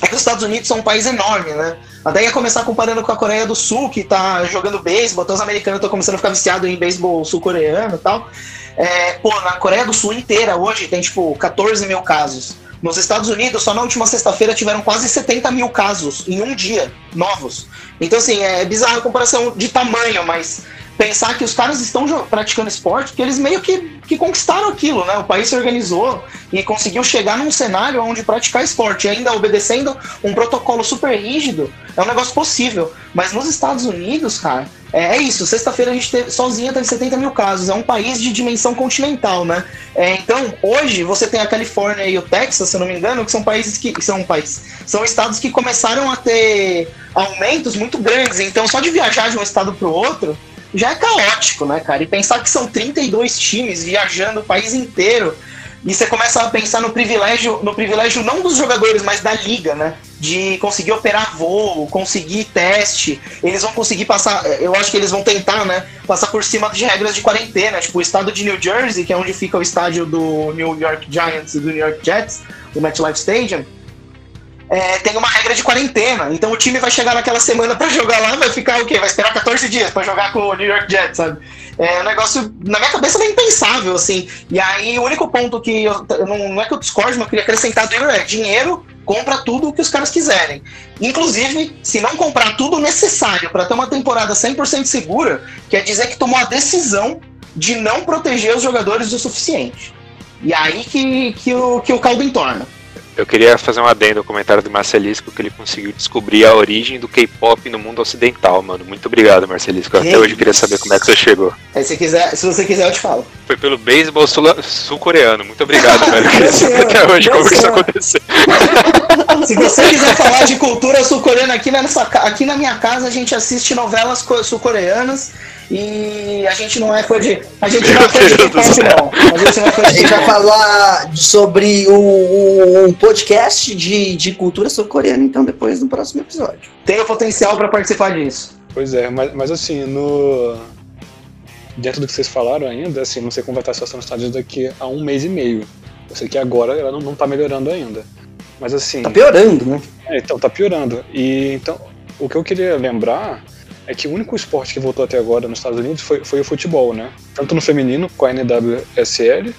é que os Estados Unidos são um país enorme, né? Até ia começar comparando com a Coreia do Sul, que tá jogando beisebol, até os americanos estão começando a ficar viciados em beisebol sul-coreano e tal. É, pô, na Coreia do Sul inteira hoje tem tipo 14 mil casos. Nos Estados Unidos, só na última sexta-feira tiveram quase 70 mil casos em um dia, novos. Então, assim, é bizarra a comparação de tamanho, mas pensar que os caras estão praticando esporte porque eles meio que, que conquistaram aquilo, né? O país se organizou e conseguiu chegar num cenário onde praticar esporte, ainda obedecendo um protocolo super rígido, é um negócio possível. Mas nos Estados Unidos, cara, é, é isso. Sexta-feira a gente teve, sozinha teve 70 mil casos. É um país de dimensão continental, né? É, então, hoje você tem a Califórnia e o Texas, se eu não me engano, que são países que. São países. São estados que começaram a ter aumentos muito grandes. Então, só de viajar de um estado para o outro já é caótico, né, cara? E pensar que são 32 times viajando o país inteiro. E você começa a pensar no privilégio, no privilégio não dos jogadores, mas da liga, né? De conseguir operar voo, conseguir teste. Eles vão conseguir passar, eu acho que eles vão tentar, né? Passar por cima de regras de quarentena. Tipo, o estado de New Jersey, que é onde fica o estádio do New York Giants e do New York Jets, o MetLife Stadium. É, tem uma regra de quarentena. Então o time vai chegar naquela semana pra jogar lá, vai ficar o quê? Vai esperar 14 dias pra jogar com o New York Jets, sabe? É um negócio, na minha cabeça, é impensável, assim. E aí, o único ponto que eu, não, não é que eu discordo, mas eu queria acrescentar Igor é dinheiro compra tudo o que os caras quiserem. Inclusive, se não comprar tudo necessário para ter uma temporada 100% segura, quer dizer que tomou a decisão de não proteger os jogadores o suficiente. E aí que, que, o, que o caldo entorna. Eu queria fazer um adendo ao comentário do Marcelisco que ele conseguiu descobrir a origem do K-pop no mundo ocidental, mano. Muito obrigado, Marcelisco. Até hoje eu queria saber como é que você chegou. Aí, se, quiser, se você quiser, eu te falo. Foi pelo beisebol sul- sul-coreano. Muito obrigado, velho. Eu queria saber até hoje como que isso aconteceu. Se você quiser falar de cultura sul-coreana aqui aqui na minha casa, a gente assiste novelas co- sul-coreanas e a gente não é fã de. A gente não é fã de K-pop, não. A gente não é fã A de gente vai falar sobre o, o- um podcast de, de cultura sul-coreana, então, depois no próximo episódio. Tem o potencial para participar disso. Pois é, mas, mas assim, no. Dentro do que vocês falaram ainda, assim, não sei como vai estar a situação nos Estados Unidos daqui a um mês e meio. Eu sei que agora ela não, não tá melhorando ainda. Mas assim. Tá piorando, né? É, então, tá piorando. E então, o que eu queria lembrar é que o único esporte que voltou até agora nos Estados Unidos foi, foi o futebol, né? Tanto no feminino, com a NWSL,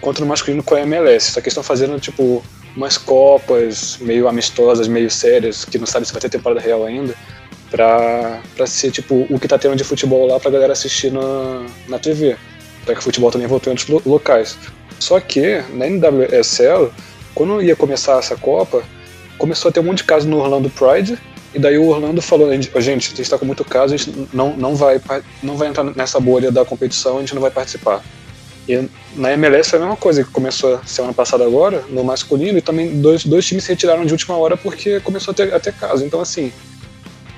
quanto no masculino, com a MLS. Só que eles estão fazendo, tipo, umas copas meio amistosas, meio sérias, que não sabe se vai ter temporada real ainda, pra, pra ser, tipo, o que tá tendo de futebol lá pra galera assistir na, na TV. Já que o futebol também voltou em outros lo- locais. Só que, na NWSL, quando ia começar essa Copa, começou a ter um monte de casos no Orlando Pride, e daí o Orlando falou, "Gente, "Ô, gente, a gente está com muito caso, a gente não, não, vai, não vai entrar nessa bolha da competição, a gente não vai participar. E na MLS foi a mesma coisa, que começou semana passada agora, no masculino, e também dois, dois times se retiraram de última hora porque começou a ter, a ter caso. Então, assim,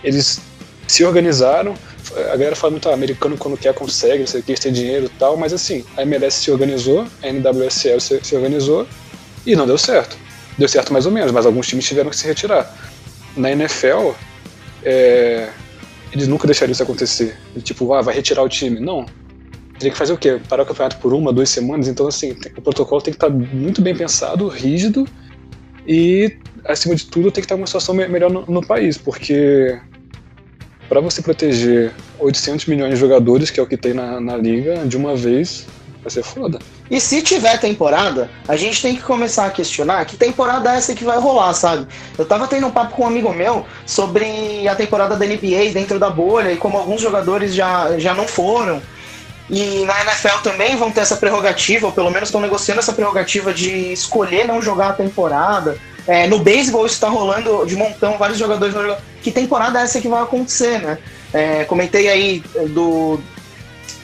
eles se organizaram, a galera fala muito, ah, americano quando quer consegue, não sei têm dinheiro e tal, mas assim, a MLS se organizou, a NWSL se, se organizou, e não deu certo. Deu certo mais ou menos, mas alguns times tiveram que se retirar. Na NFL, é, eles nunca deixariam isso acontecer. E, tipo, ah, vai retirar o time. Não. Teria que fazer o quê? Parar o campeonato por uma, duas semanas. Então, assim, o protocolo tem que estar muito bem pensado, rígido e, acima de tudo, tem que estar uma situação me- melhor no, no país, porque para você proteger 800 milhões de jogadores, que é o que tem na, na liga, de uma vez, vai ser foda. E se tiver temporada, a gente tem que começar a questionar que temporada é essa que vai rolar, sabe? Eu tava tendo um papo com um amigo meu sobre a temporada da NBA dentro da bolha e como alguns jogadores já, já não foram. E na NFL também vão ter essa prerrogativa, ou pelo menos estão negociando essa prerrogativa de escolher não jogar a temporada. É, no beisebol isso tá rolando de montão, vários jogadores vão jogar. Que temporada é essa que vai acontecer, né? É, comentei aí do,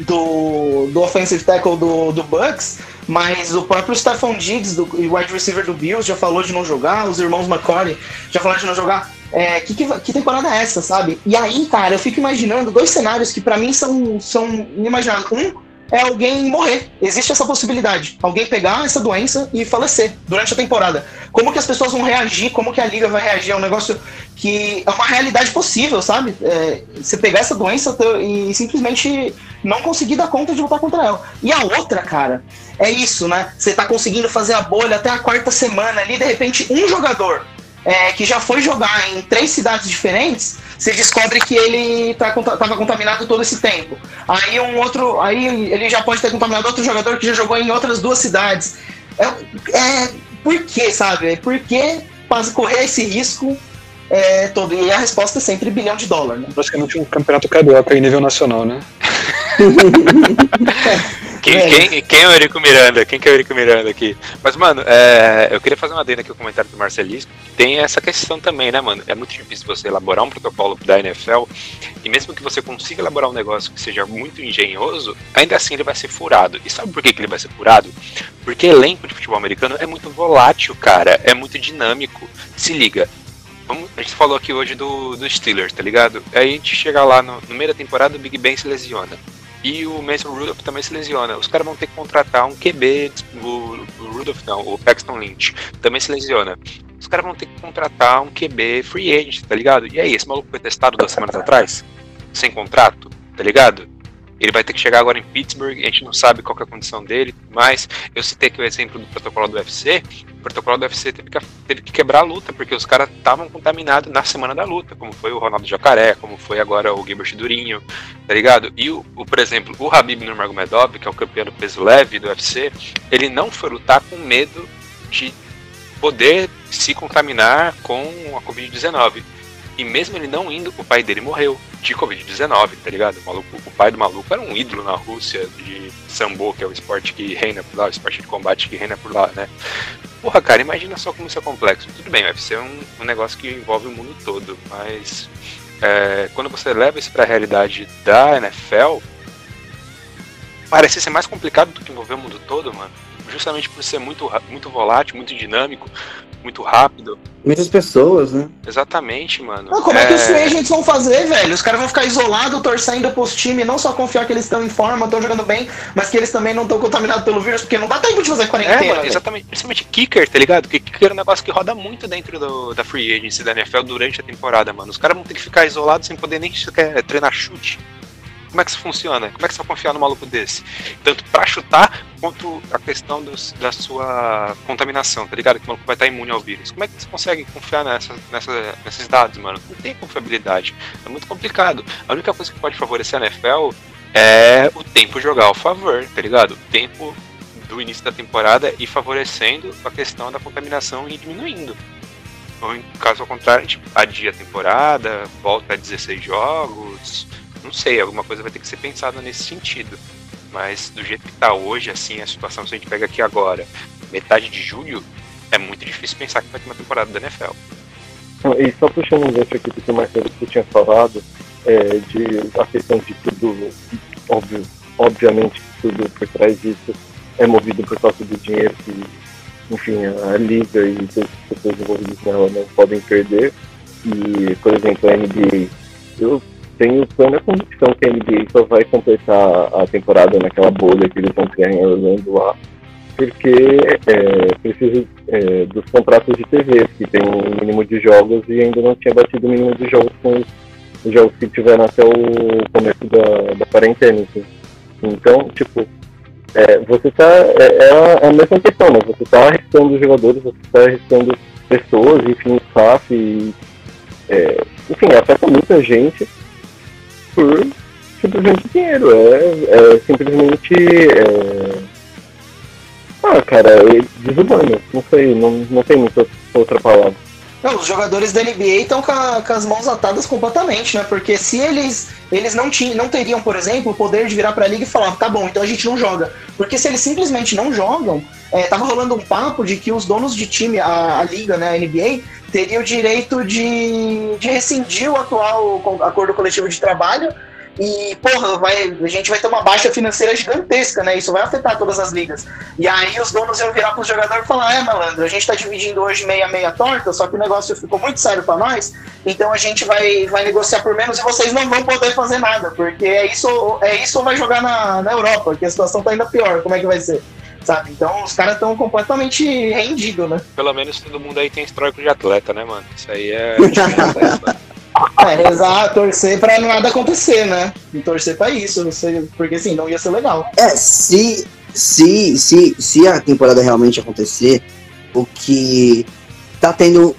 do, do offensive tackle do, do Bucks, mas o próprio Stephon Diggs, e wide receiver do Bills, já falou de não jogar, os irmãos McCoy já falaram de não jogar. É, que, que, que temporada é essa, sabe? E aí, cara, eu fico imaginando dois cenários que pra mim são, são inimagináveis. Um é alguém morrer. Existe essa possibilidade. Alguém pegar essa doença e falecer durante a temporada. Como que as pessoas vão reagir? Como que a liga vai reagir? É um negócio que é uma realidade possível, sabe? É, você pegar essa doença e simplesmente não conseguir dar conta de lutar contra ela. E a outra, cara, é isso, né? Você tá conseguindo fazer a bolha até a quarta semana ali, de repente, um jogador é, que já foi jogar em três cidades diferentes, você descobre que ele tá, tava contaminado todo esse tempo. Aí um outro. Aí ele já pode ter contaminado outro jogador que já jogou em outras duas cidades. É, é por que, sabe? Por que correr esse risco é, todo? E a resposta é sempre bilhão de dólar, né? Praticamente um campeonato carioca em nível nacional, né? Quem, É. quem, quem é o Eurico Miranda? Quem que é o Eurico Miranda aqui? Mas, mano, é, eu queria fazer uma adenda aqui no comentário do Marcelisco. Tem essa questão também, né, mano? É muito difícil você elaborar um protocolo da NFL e mesmo que você consiga elaborar um negócio que seja muito engenhoso, ainda assim ele vai ser furado. E sabe por que, que ele vai ser furado? Porque elenco de futebol americano é muito volátil, cara. É muito dinâmico. Se liga. A gente falou aqui hoje do, do Steelers, tá ligado? Aí a gente chega lá no, no meio da temporada, o Big Ben se lesiona. E o Mason Rudolph também se lesiona. Os caras vão ter que contratar um QB, o, o Rudolph não, o Paxton Lynch também se lesiona. Os caras vão ter que contratar um QB free agent, tá ligado? E aí, esse maluco foi testado duas semanas atrás? Sem contrato, tá ligado? Ele vai ter que chegar agora em Pittsburgh, a gente não sabe qual é a condição dele, mas eu citei aqui o exemplo do protocolo do UFC. O protocolo do UFC teve que, teve que quebrar a luta, porque os caras estavam contaminados na semana da luta, como foi o Ronaldo Jacaré, como foi agora o Gilbert Durinho, tá ligado? E, o, o por exemplo, o Habib Nurmagomedov, que é o campeão do peso leve do UFC, ele não foi lutar com medo de poder se contaminar com a Covid-19. E mesmo ele não indo, o pai dele morreu de Covid-19, tá ligado? O, maluco, o pai do maluco era um ídolo na Rússia de sambo, que é o esporte que reina por lá, o esporte de combate que reina por lá, né? Porra, cara, imagina só como isso é complexo. Tudo bem, o UFC é um, um negócio que envolve o mundo todo, mas é, quando você leva isso pra realidade da NFL, parece ser mais complicado do que envolver o mundo todo, mano. Justamente por ser muito, muito volátil, muito dinâmico, muito rápido. Muitas pessoas, né? Exatamente, mano. Não, como é... que os free agents vão fazer, velho? Os caras vão ficar isolados, torcendo pros times, não só confiar que eles estão em forma, estão jogando bem, mas que eles também não estão contaminados pelo vírus, porque não dá tempo de fazer É, quarentena. mano, velho. exatamente. Principalmente kicker, tá ligado? Porque kicker é um negócio que roda muito dentro do- da free agency da NFL durante a temporada, mano. Os caras vão ter que ficar isolados sem poder nem sequer treinar chute. Como é que isso funciona? Como é que você vai confiar num maluco desse? Tanto pra chutar, quanto a questão dos- da sua contaminação, tá ligado? Que o maluco vai estar imune ao vírus. Como é que você consegue confiar nessa, nessa- nesses dados, mano? Não tem confiabilidade. É muito complicado. A única coisa que pode favorecer a NFL é o tempo jogar ao favor, tá ligado? O tempo do início da temporada e favorecendo a questão da contaminação e diminuindo. Ou caso ao contrário, tipo, adia a temporada, volta a 16 jogos, não sei, alguma coisa vai ter que ser pensada nesse sentido. Mas do jeito que tá hoje, assim, a situação, se a gente pega aqui agora, metade de julho, é muito difícil pensar que vai ter uma temporada da NFL. E só puxando um gancho aqui do que o Marcelo que tinha falado, é, de a questão de tudo, óbvio, obviamente tudo por trás disso é movido por causa do dinheiro que, enfim, a liga e as pessoas envolvidas nela não podem perder. E, por exemplo, a NBA, eu tenho plena convicção que a NBA só vai completar a temporada naquela bolha que eles vão criar em Orlando lá, porque é, precisa é, dos contratos de TV, que tem um mínimo de jogos e ainda não tinha batido o mínimo de jogos com os jogos que tiveram até o começo da, da quarentena. assim. Então, tipo, é, você tá. É, é a- é mesma questão, né? Você tá arriscando jogadores, você tá arriscando pessoas, enfim, staff, e, é, enfim, afeta muita gente por simplesmente dinheiro. É, é simplesmente. é, ah, cara, é desumano. Não sei, não, não tem muita outra palavra. Não, os jogadores da NBA estão com, a- com as mãos atadas completamente, né? Porque se eles eles não tinham, não teriam, por exemplo, o poder de virar pra liga e falar, tá bom, então a gente não joga. Porque se eles simplesmente não jogam, é, tava rolando um papo de que os donos de time, a, a liga, né, a NBA, teriam o direito de, de rescindir o atual co- acordo coletivo de trabalho. E, porra, vai, a gente vai ter uma baixa financeira gigantesca, né? Isso vai afetar todas as ligas. E aí os donos iam virar pros jogadores e falar, é, malandro, a gente tá dividindo hoje meia-meia torta, só que o negócio ficou muito sério pra nós, então a gente vai, vai negociar por menos e vocês não vão poder fazer nada, porque é isso, é isso ou vai jogar na, na Europa, que a situação tá ainda pior, como é que vai ser? Sabe? Então os caras estão completamente rendidos, né? Pelo menos todo mundo aí tem histórico de atleta, né, mano? Isso aí é. É, exato, torcer pra nada acontecer, né? E torcer pra isso, porque assim, não ia ser legal. É, se, se, se, se a temporada realmente acontecer, o que tá tendo.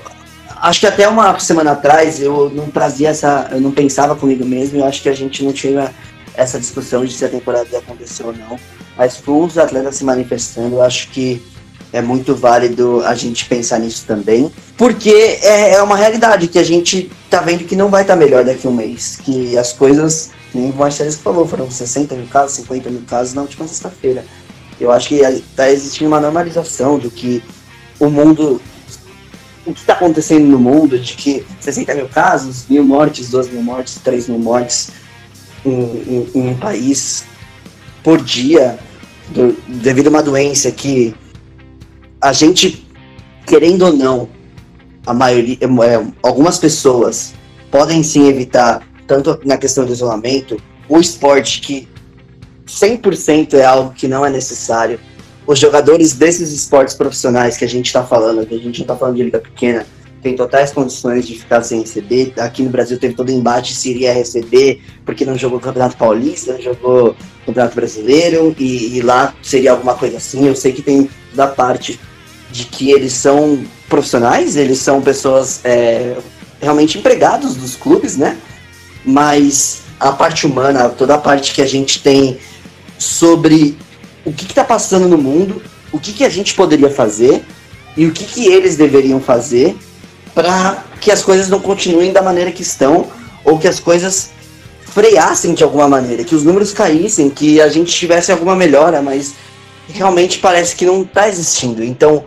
Acho que até uma semana atrás eu não trazia essa. Eu não pensava comigo mesmo, eu acho que a gente não tinha essa discussão de se a temporada ia acontecer ou não. Mas com os atletas se manifestando, eu acho que é muito válido a gente pensar nisso também. Porque é, é uma realidade que a gente tá vendo que não vai estar melhor daqui a um mês. Que as coisas, como o Marcelo falou, foram 60 mil casos, 50 mil casos na última sexta-feira. Eu acho que está existindo uma normalização do que o mundo. O que está acontecendo no mundo, de que 60 mil casos, mil mortes, 12 mil mortes, 3 mil mortes em, em- em um país por dia, do- devido a uma doença que a gente, querendo ou não, a maioria, é, algumas pessoas podem sim evitar, tanto na questão do isolamento, o esporte que 100% é algo que não é necessário. Os jogadores desses esportes profissionais que a gente está falando, que a gente não está falando de liga pequena, tem totais condições de ficar sem receber. Aqui no Brasil teve todo embate se iria receber, porque não jogou Campeonato Paulista, não jogou Campeonato Brasileiro, e, e lá seria alguma coisa assim. Eu sei que tem da parte de que eles são profissionais, eles são pessoas é, realmente empregados dos clubes, né? Mas a parte humana, toda a parte que a gente tem sobre o que está passando no mundo, o que, que a gente poderia fazer e o que, que eles deveriam fazer para que as coisas não continuem da maneira que estão ou que as coisas freassem de alguma maneira, que os números caíssem, que a gente tivesse alguma melhora, mas realmente parece que não está existindo. Então,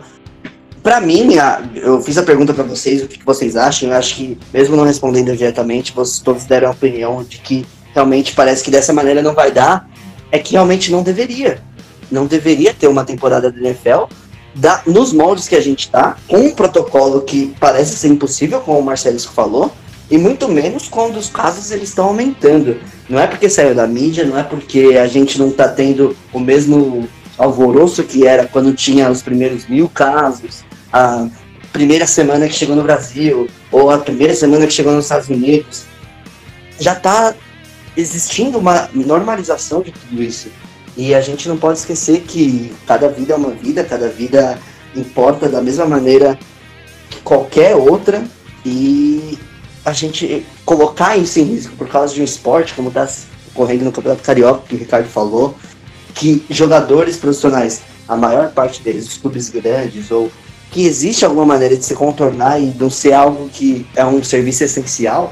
para mim, eu fiz a pergunta para vocês, o que, vocês acham? Eu acho que, mesmo não respondendo diretamente, vocês todos deram a opinião de que realmente parece que dessa maneira não vai dar. É que realmente não deveria. Não deveria ter uma temporada da NFL da, nos moldes que a gente tá, com um protocolo que parece ser impossível, como o Marcelisco falou, e muito menos quando os casos eles estão aumentando. Não é porque saiu da mídia, não é porque a gente não tá tendo o mesmo alvoroço que era quando tinha os primeiros mil casos, a primeira semana que chegou no Brasil, ou a primeira semana que chegou nos Estados Unidos. Já tá existindo uma normalização de tudo isso. E a gente não pode esquecer que cada vida é uma vida, cada vida importa da mesma maneira que qualquer outra. E a gente colocar isso em risco por causa de um esporte, como está ocorrendo no Campeonato Carioca, que o Ricardo falou, que jogadores profissionais, a maior parte deles, os clubes grandes, ou que existe alguma maneira de se contornar e não ser algo que é um serviço essencial,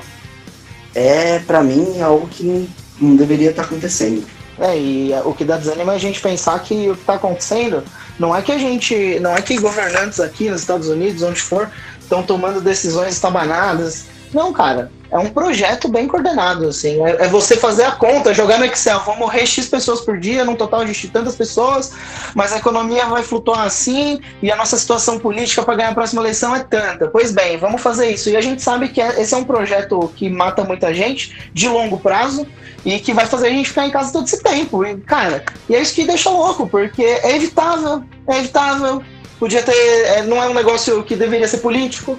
é, para mim, algo que não, deveria estar acontecendo. É, e o que dá desânimo é a gente pensar que o que está acontecendo não é que a gente. não é que governantes aqui nos Estados Unidos, onde for, estão tomando decisões estabanadas. Não, cara. É um projeto bem coordenado, assim. É, é você fazer a conta, jogar no Excel. Vão morrer X pessoas por dia, num total de tantas pessoas, mas a economia vai flutuar assim, e a nossa situação política para ganhar a próxima eleição é tanta. Pois bem, vamos fazer isso. E a gente sabe que é- esse é um projeto que mata muita gente, de longo prazo, e que vai fazer a gente ficar em casa todo esse tempo. E, cara, e é isso que deixa louco, porque é evitável, é evitável. Podia ter. é, não é um negócio que deveria ser político.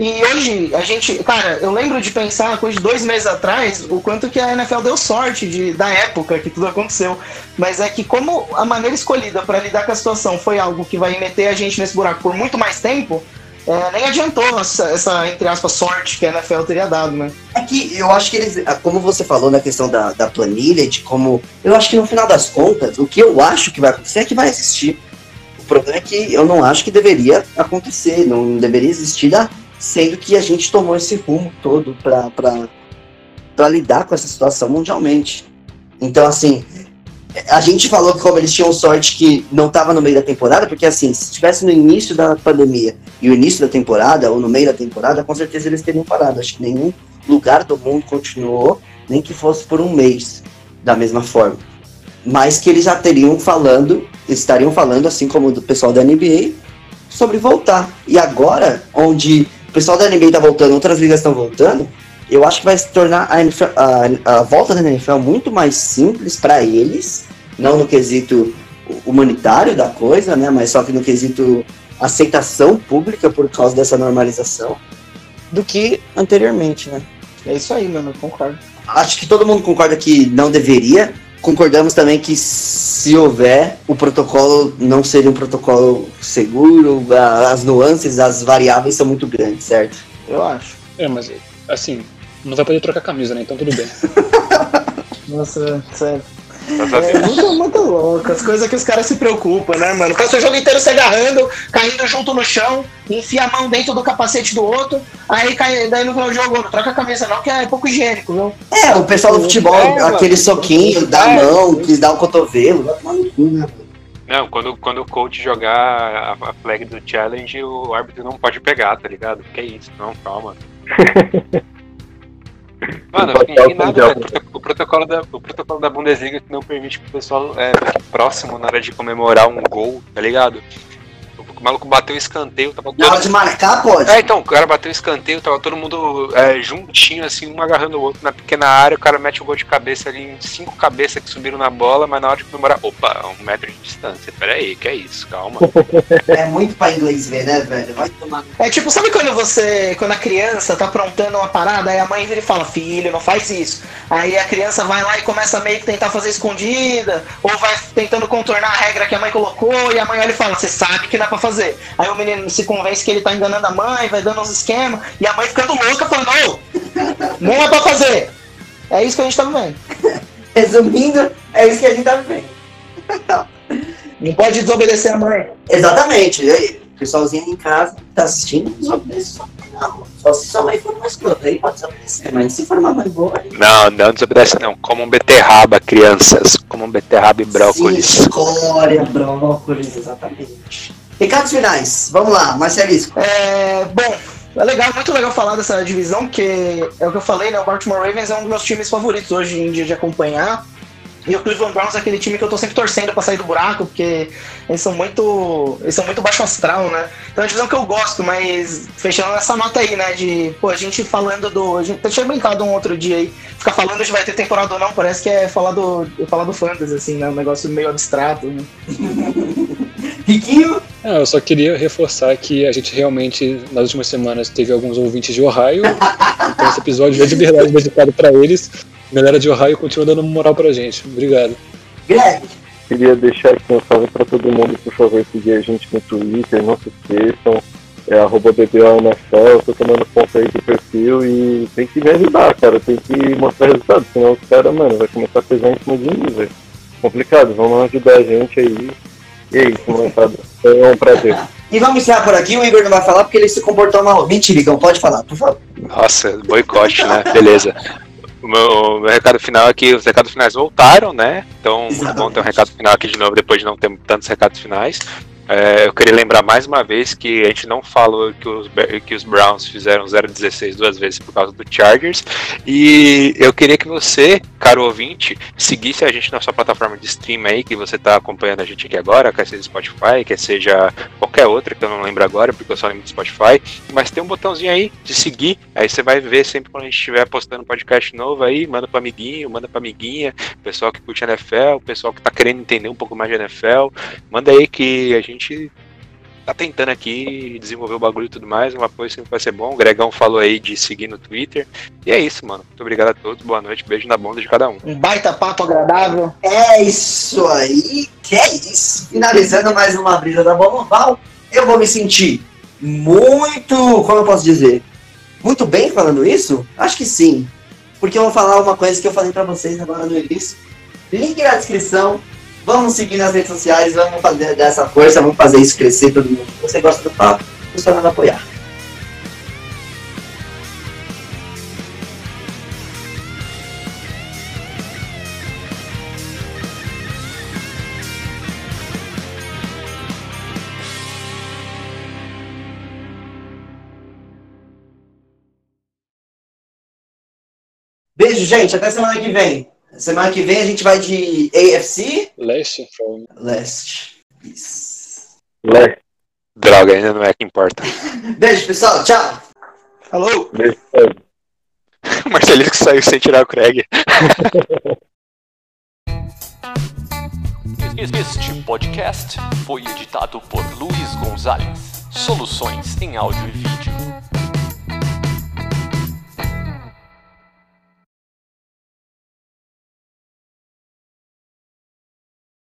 E hoje, a gente. Cara, eu lembro de pensar, coisa de dois meses atrás, o quanto que a NFL deu sorte de, da época que tudo aconteceu. Mas é que, como a maneira escolhida para lidar com a situação foi algo que vai meter a gente nesse buraco por muito mais tempo, é, nem adiantou essa, essa, entre aspas, sorte que a NFL teria dado, né? É que eu acho que eles, ah, como você falou na questão da, da planilha, de como. Eu acho que no final das contas, o que eu acho que vai acontecer é que vai existir. O problema é que eu não acho que deveria acontecer, não deveria existir, da- sendo que a gente tomou esse rumo todo para lidar com essa situação mundialmente. Então, assim, a gente falou como eles tinham sorte que não estava no meio da temporada, porque assim, se estivesse no início da pandemia e o início da temporada, ou no meio da temporada, com certeza eles teriam parado. Acho que nenhum lugar do mundo continuou, nem que fosse por um mês, da mesma forma. Mas que eles já teriam falando, estariam falando, assim como do pessoal da NBA, sobre voltar. E agora, onde o pessoal da NBA tá voltando, outras ligas estão voltando, eu acho que vai se tornar a, NFL a, a volta da NFL muito mais simples para eles, não no quesito humanitário da coisa, né, mas só que no quesito aceitação pública por causa dessa normalização, do que anteriormente, né? É isso aí, mano, eu concordo. Acho que todo mundo concorda que não deveria. Concordamos também que se houver, o protocolo não seria um protocolo seguro, as nuances, as variáveis são muito grandes, certo? Eu acho. É, mas assim, não vai poder trocar camisa, né? Então tudo bem. Nossa, sério. A É muito, muito louco. As coisas que os caras se preocupam, né, mano? Passa o jogo inteiro se agarrando, caindo junto no chão, enfia a mão dentro do capacete do outro, aí cai, daí no final do jogo, não troca a camisa não, que é pouco higiênico, viu? É, o pessoal do futebol, É, mano. aquele soquinho da É. mão, quis dar o cotovelo, vai tomar no cu, né? Não, quando, quando o coach jogar a, a flag do challenge, o árbitro não pode pegar, tá ligado? Que isso? Não, calma. Mano, o nada. O protocolo, da, o protocolo da Bundesliga não permite que o pessoal é, fique próximo na hora de comemorar um gol, tá ligado? O maluco bateu um escanteio, tava Na hora todo... de marcar, pode. É, então, o cara bateu um escanteio, tava todo mundo é, juntinho, assim, um agarrando o outro na pequena área, o cara mete um gol de cabeça ali em cinco cabeças que subiram na bola, mas na hora de comemorar, opa, um metro de distância. Pera aí, que é isso, calma. É muito pra inglês ver, né, velho? Vai tomar. É tipo, sabe quando você, quando a criança tá aprontando uma parada, aí a mãe vira e fala, filho, não faz isso. Aí a criança vai lá e começa meio que tentar fazer escondida, ou vai tentando contornar a regra que a mãe colocou, e a mãe olha e fala, você sabe que dá pra fazer. Aí o menino se convence que ele tá enganando a mãe, vai dando uns esquemas, e a mãe ficando louca, falando, ô, não é pra fazer. É isso que a gente tá vendo. Resumindo, é isso que a gente tá vivendo. Não pode desobedecer a mãe. Exatamente. Pessoalzinho em casa que tá assistindo, sua mãe, não. Só se sua mãe for uma escrota, aí pode desobedecer. Mas se for uma mãe boa, aí... Não, não desobedece não. Comam beterraba, crianças. Comam beterraba e brócolis. Sim, escória, brócolis, exatamente. Recados finais. Vamos lá, Marcelisco. É, bom, é legal, muito legal falar dessa divisão, porque é o que eu falei, né? O Baltimore Ravens é um dos meus times favoritos hoje em dia de acompanhar. E o Cleveland Browns é aquele time que eu tô sempre torcendo pra sair do buraco, porque eles são muito. Eles são muito baixo astral, né? Então é uma divisão que eu gosto, mas fechando essa nota aí, né? De, pô, a gente falando do. A gente tinha brincado um outro dia aí, ficar falando se vai ter temporada ou não, parece que é falar do. falar do fantasy, assim, né? Um negócio meio abstrato, né? Riquinho. Ah, eu só queria reforçar que a gente realmente, nas últimas semanas, teve alguns ouvintes de Ohio. Então esse episódio é de verdade dedicado pra eles. A galera de Ohio continua dando moral pra gente. Obrigado. Greg. Queria deixar aqui um salve para todo mundo, por favor, seguir a gente no Twitter, não se esqueçam. É arroba BBONFL, tô tomando conta aí do perfil e tem que me ajudar, cara. Tem que mostrar resultado, senão os caras, mano, vai começar a pesar em cima de mim, velho. Complicado, vamos ajudar a gente aí. E é isso, molecada. É um prazer. E vamos encerrar por aqui. O Igor não vai falar porque ele se comportou mal. Mentira, Igor, pode falar, por favor. Nossa, boicote, né? Beleza. O meu, o meu recado final é que os recados finais voltaram, né? Então, muito bom ter um recado final aqui de novo, depois de não ter tantos recados finais. É, eu queria lembrar mais uma vez que a gente não falou que os, que os Browns fizeram 0-16 duas vezes por causa do Chargers. E eu queria que você, caro ouvinte, seguisse a gente na sua plataforma de stream aí, que você está acompanhando a gente aqui agora, quer seja Spotify, quer seja qualquer outra, que eu não lembro agora, porque eu só lembro do Spotify. Mas tem um botãozinho aí de seguir, aí você vai ver sempre quando a gente estiver postando podcast novo aí, manda para amiguinho, manda para amiguinha, pessoal que curte NFL, pessoal que tá querendo entender um pouco mais de NFL, manda aí que a gente tá tentando aqui desenvolver o bagulho e tudo mais, um apoio sempre vai ser bom. O Gregão falou aí de seguir no Twitter. E é isso, mano. Muito obrigado a todos, boa noite, beijo na bunda de cada um. Um baita papo agradável. É isso aí. Que é isso. Finalizando mais uma brisa da bola oval, eu vou me sentir muito. Como eu posso dizer? Muito bem falando isso? Acho que sim. Porque eu vou falar uma coisa que eu falei pra vocês agora no início. Link na descrição. Vamos seguir nas redes sociais, vamos fazer dessa força, vamos fazer isso crescer todo mundo. Você gosta do papo, custa nada apoiar. Beijo, gente. Até semana que vem. Semana que vem a gente vai de AFC Leste, from Leste. Isso. Leste, Droga, ainda não é que importa. Beijo, pessoal. Tchau. Falou! beijo. O Marcelisco saiu sem tirar o Craig. Este podcast foi editado por Luiz Gonzalez. Soluções em áudio e vídeo.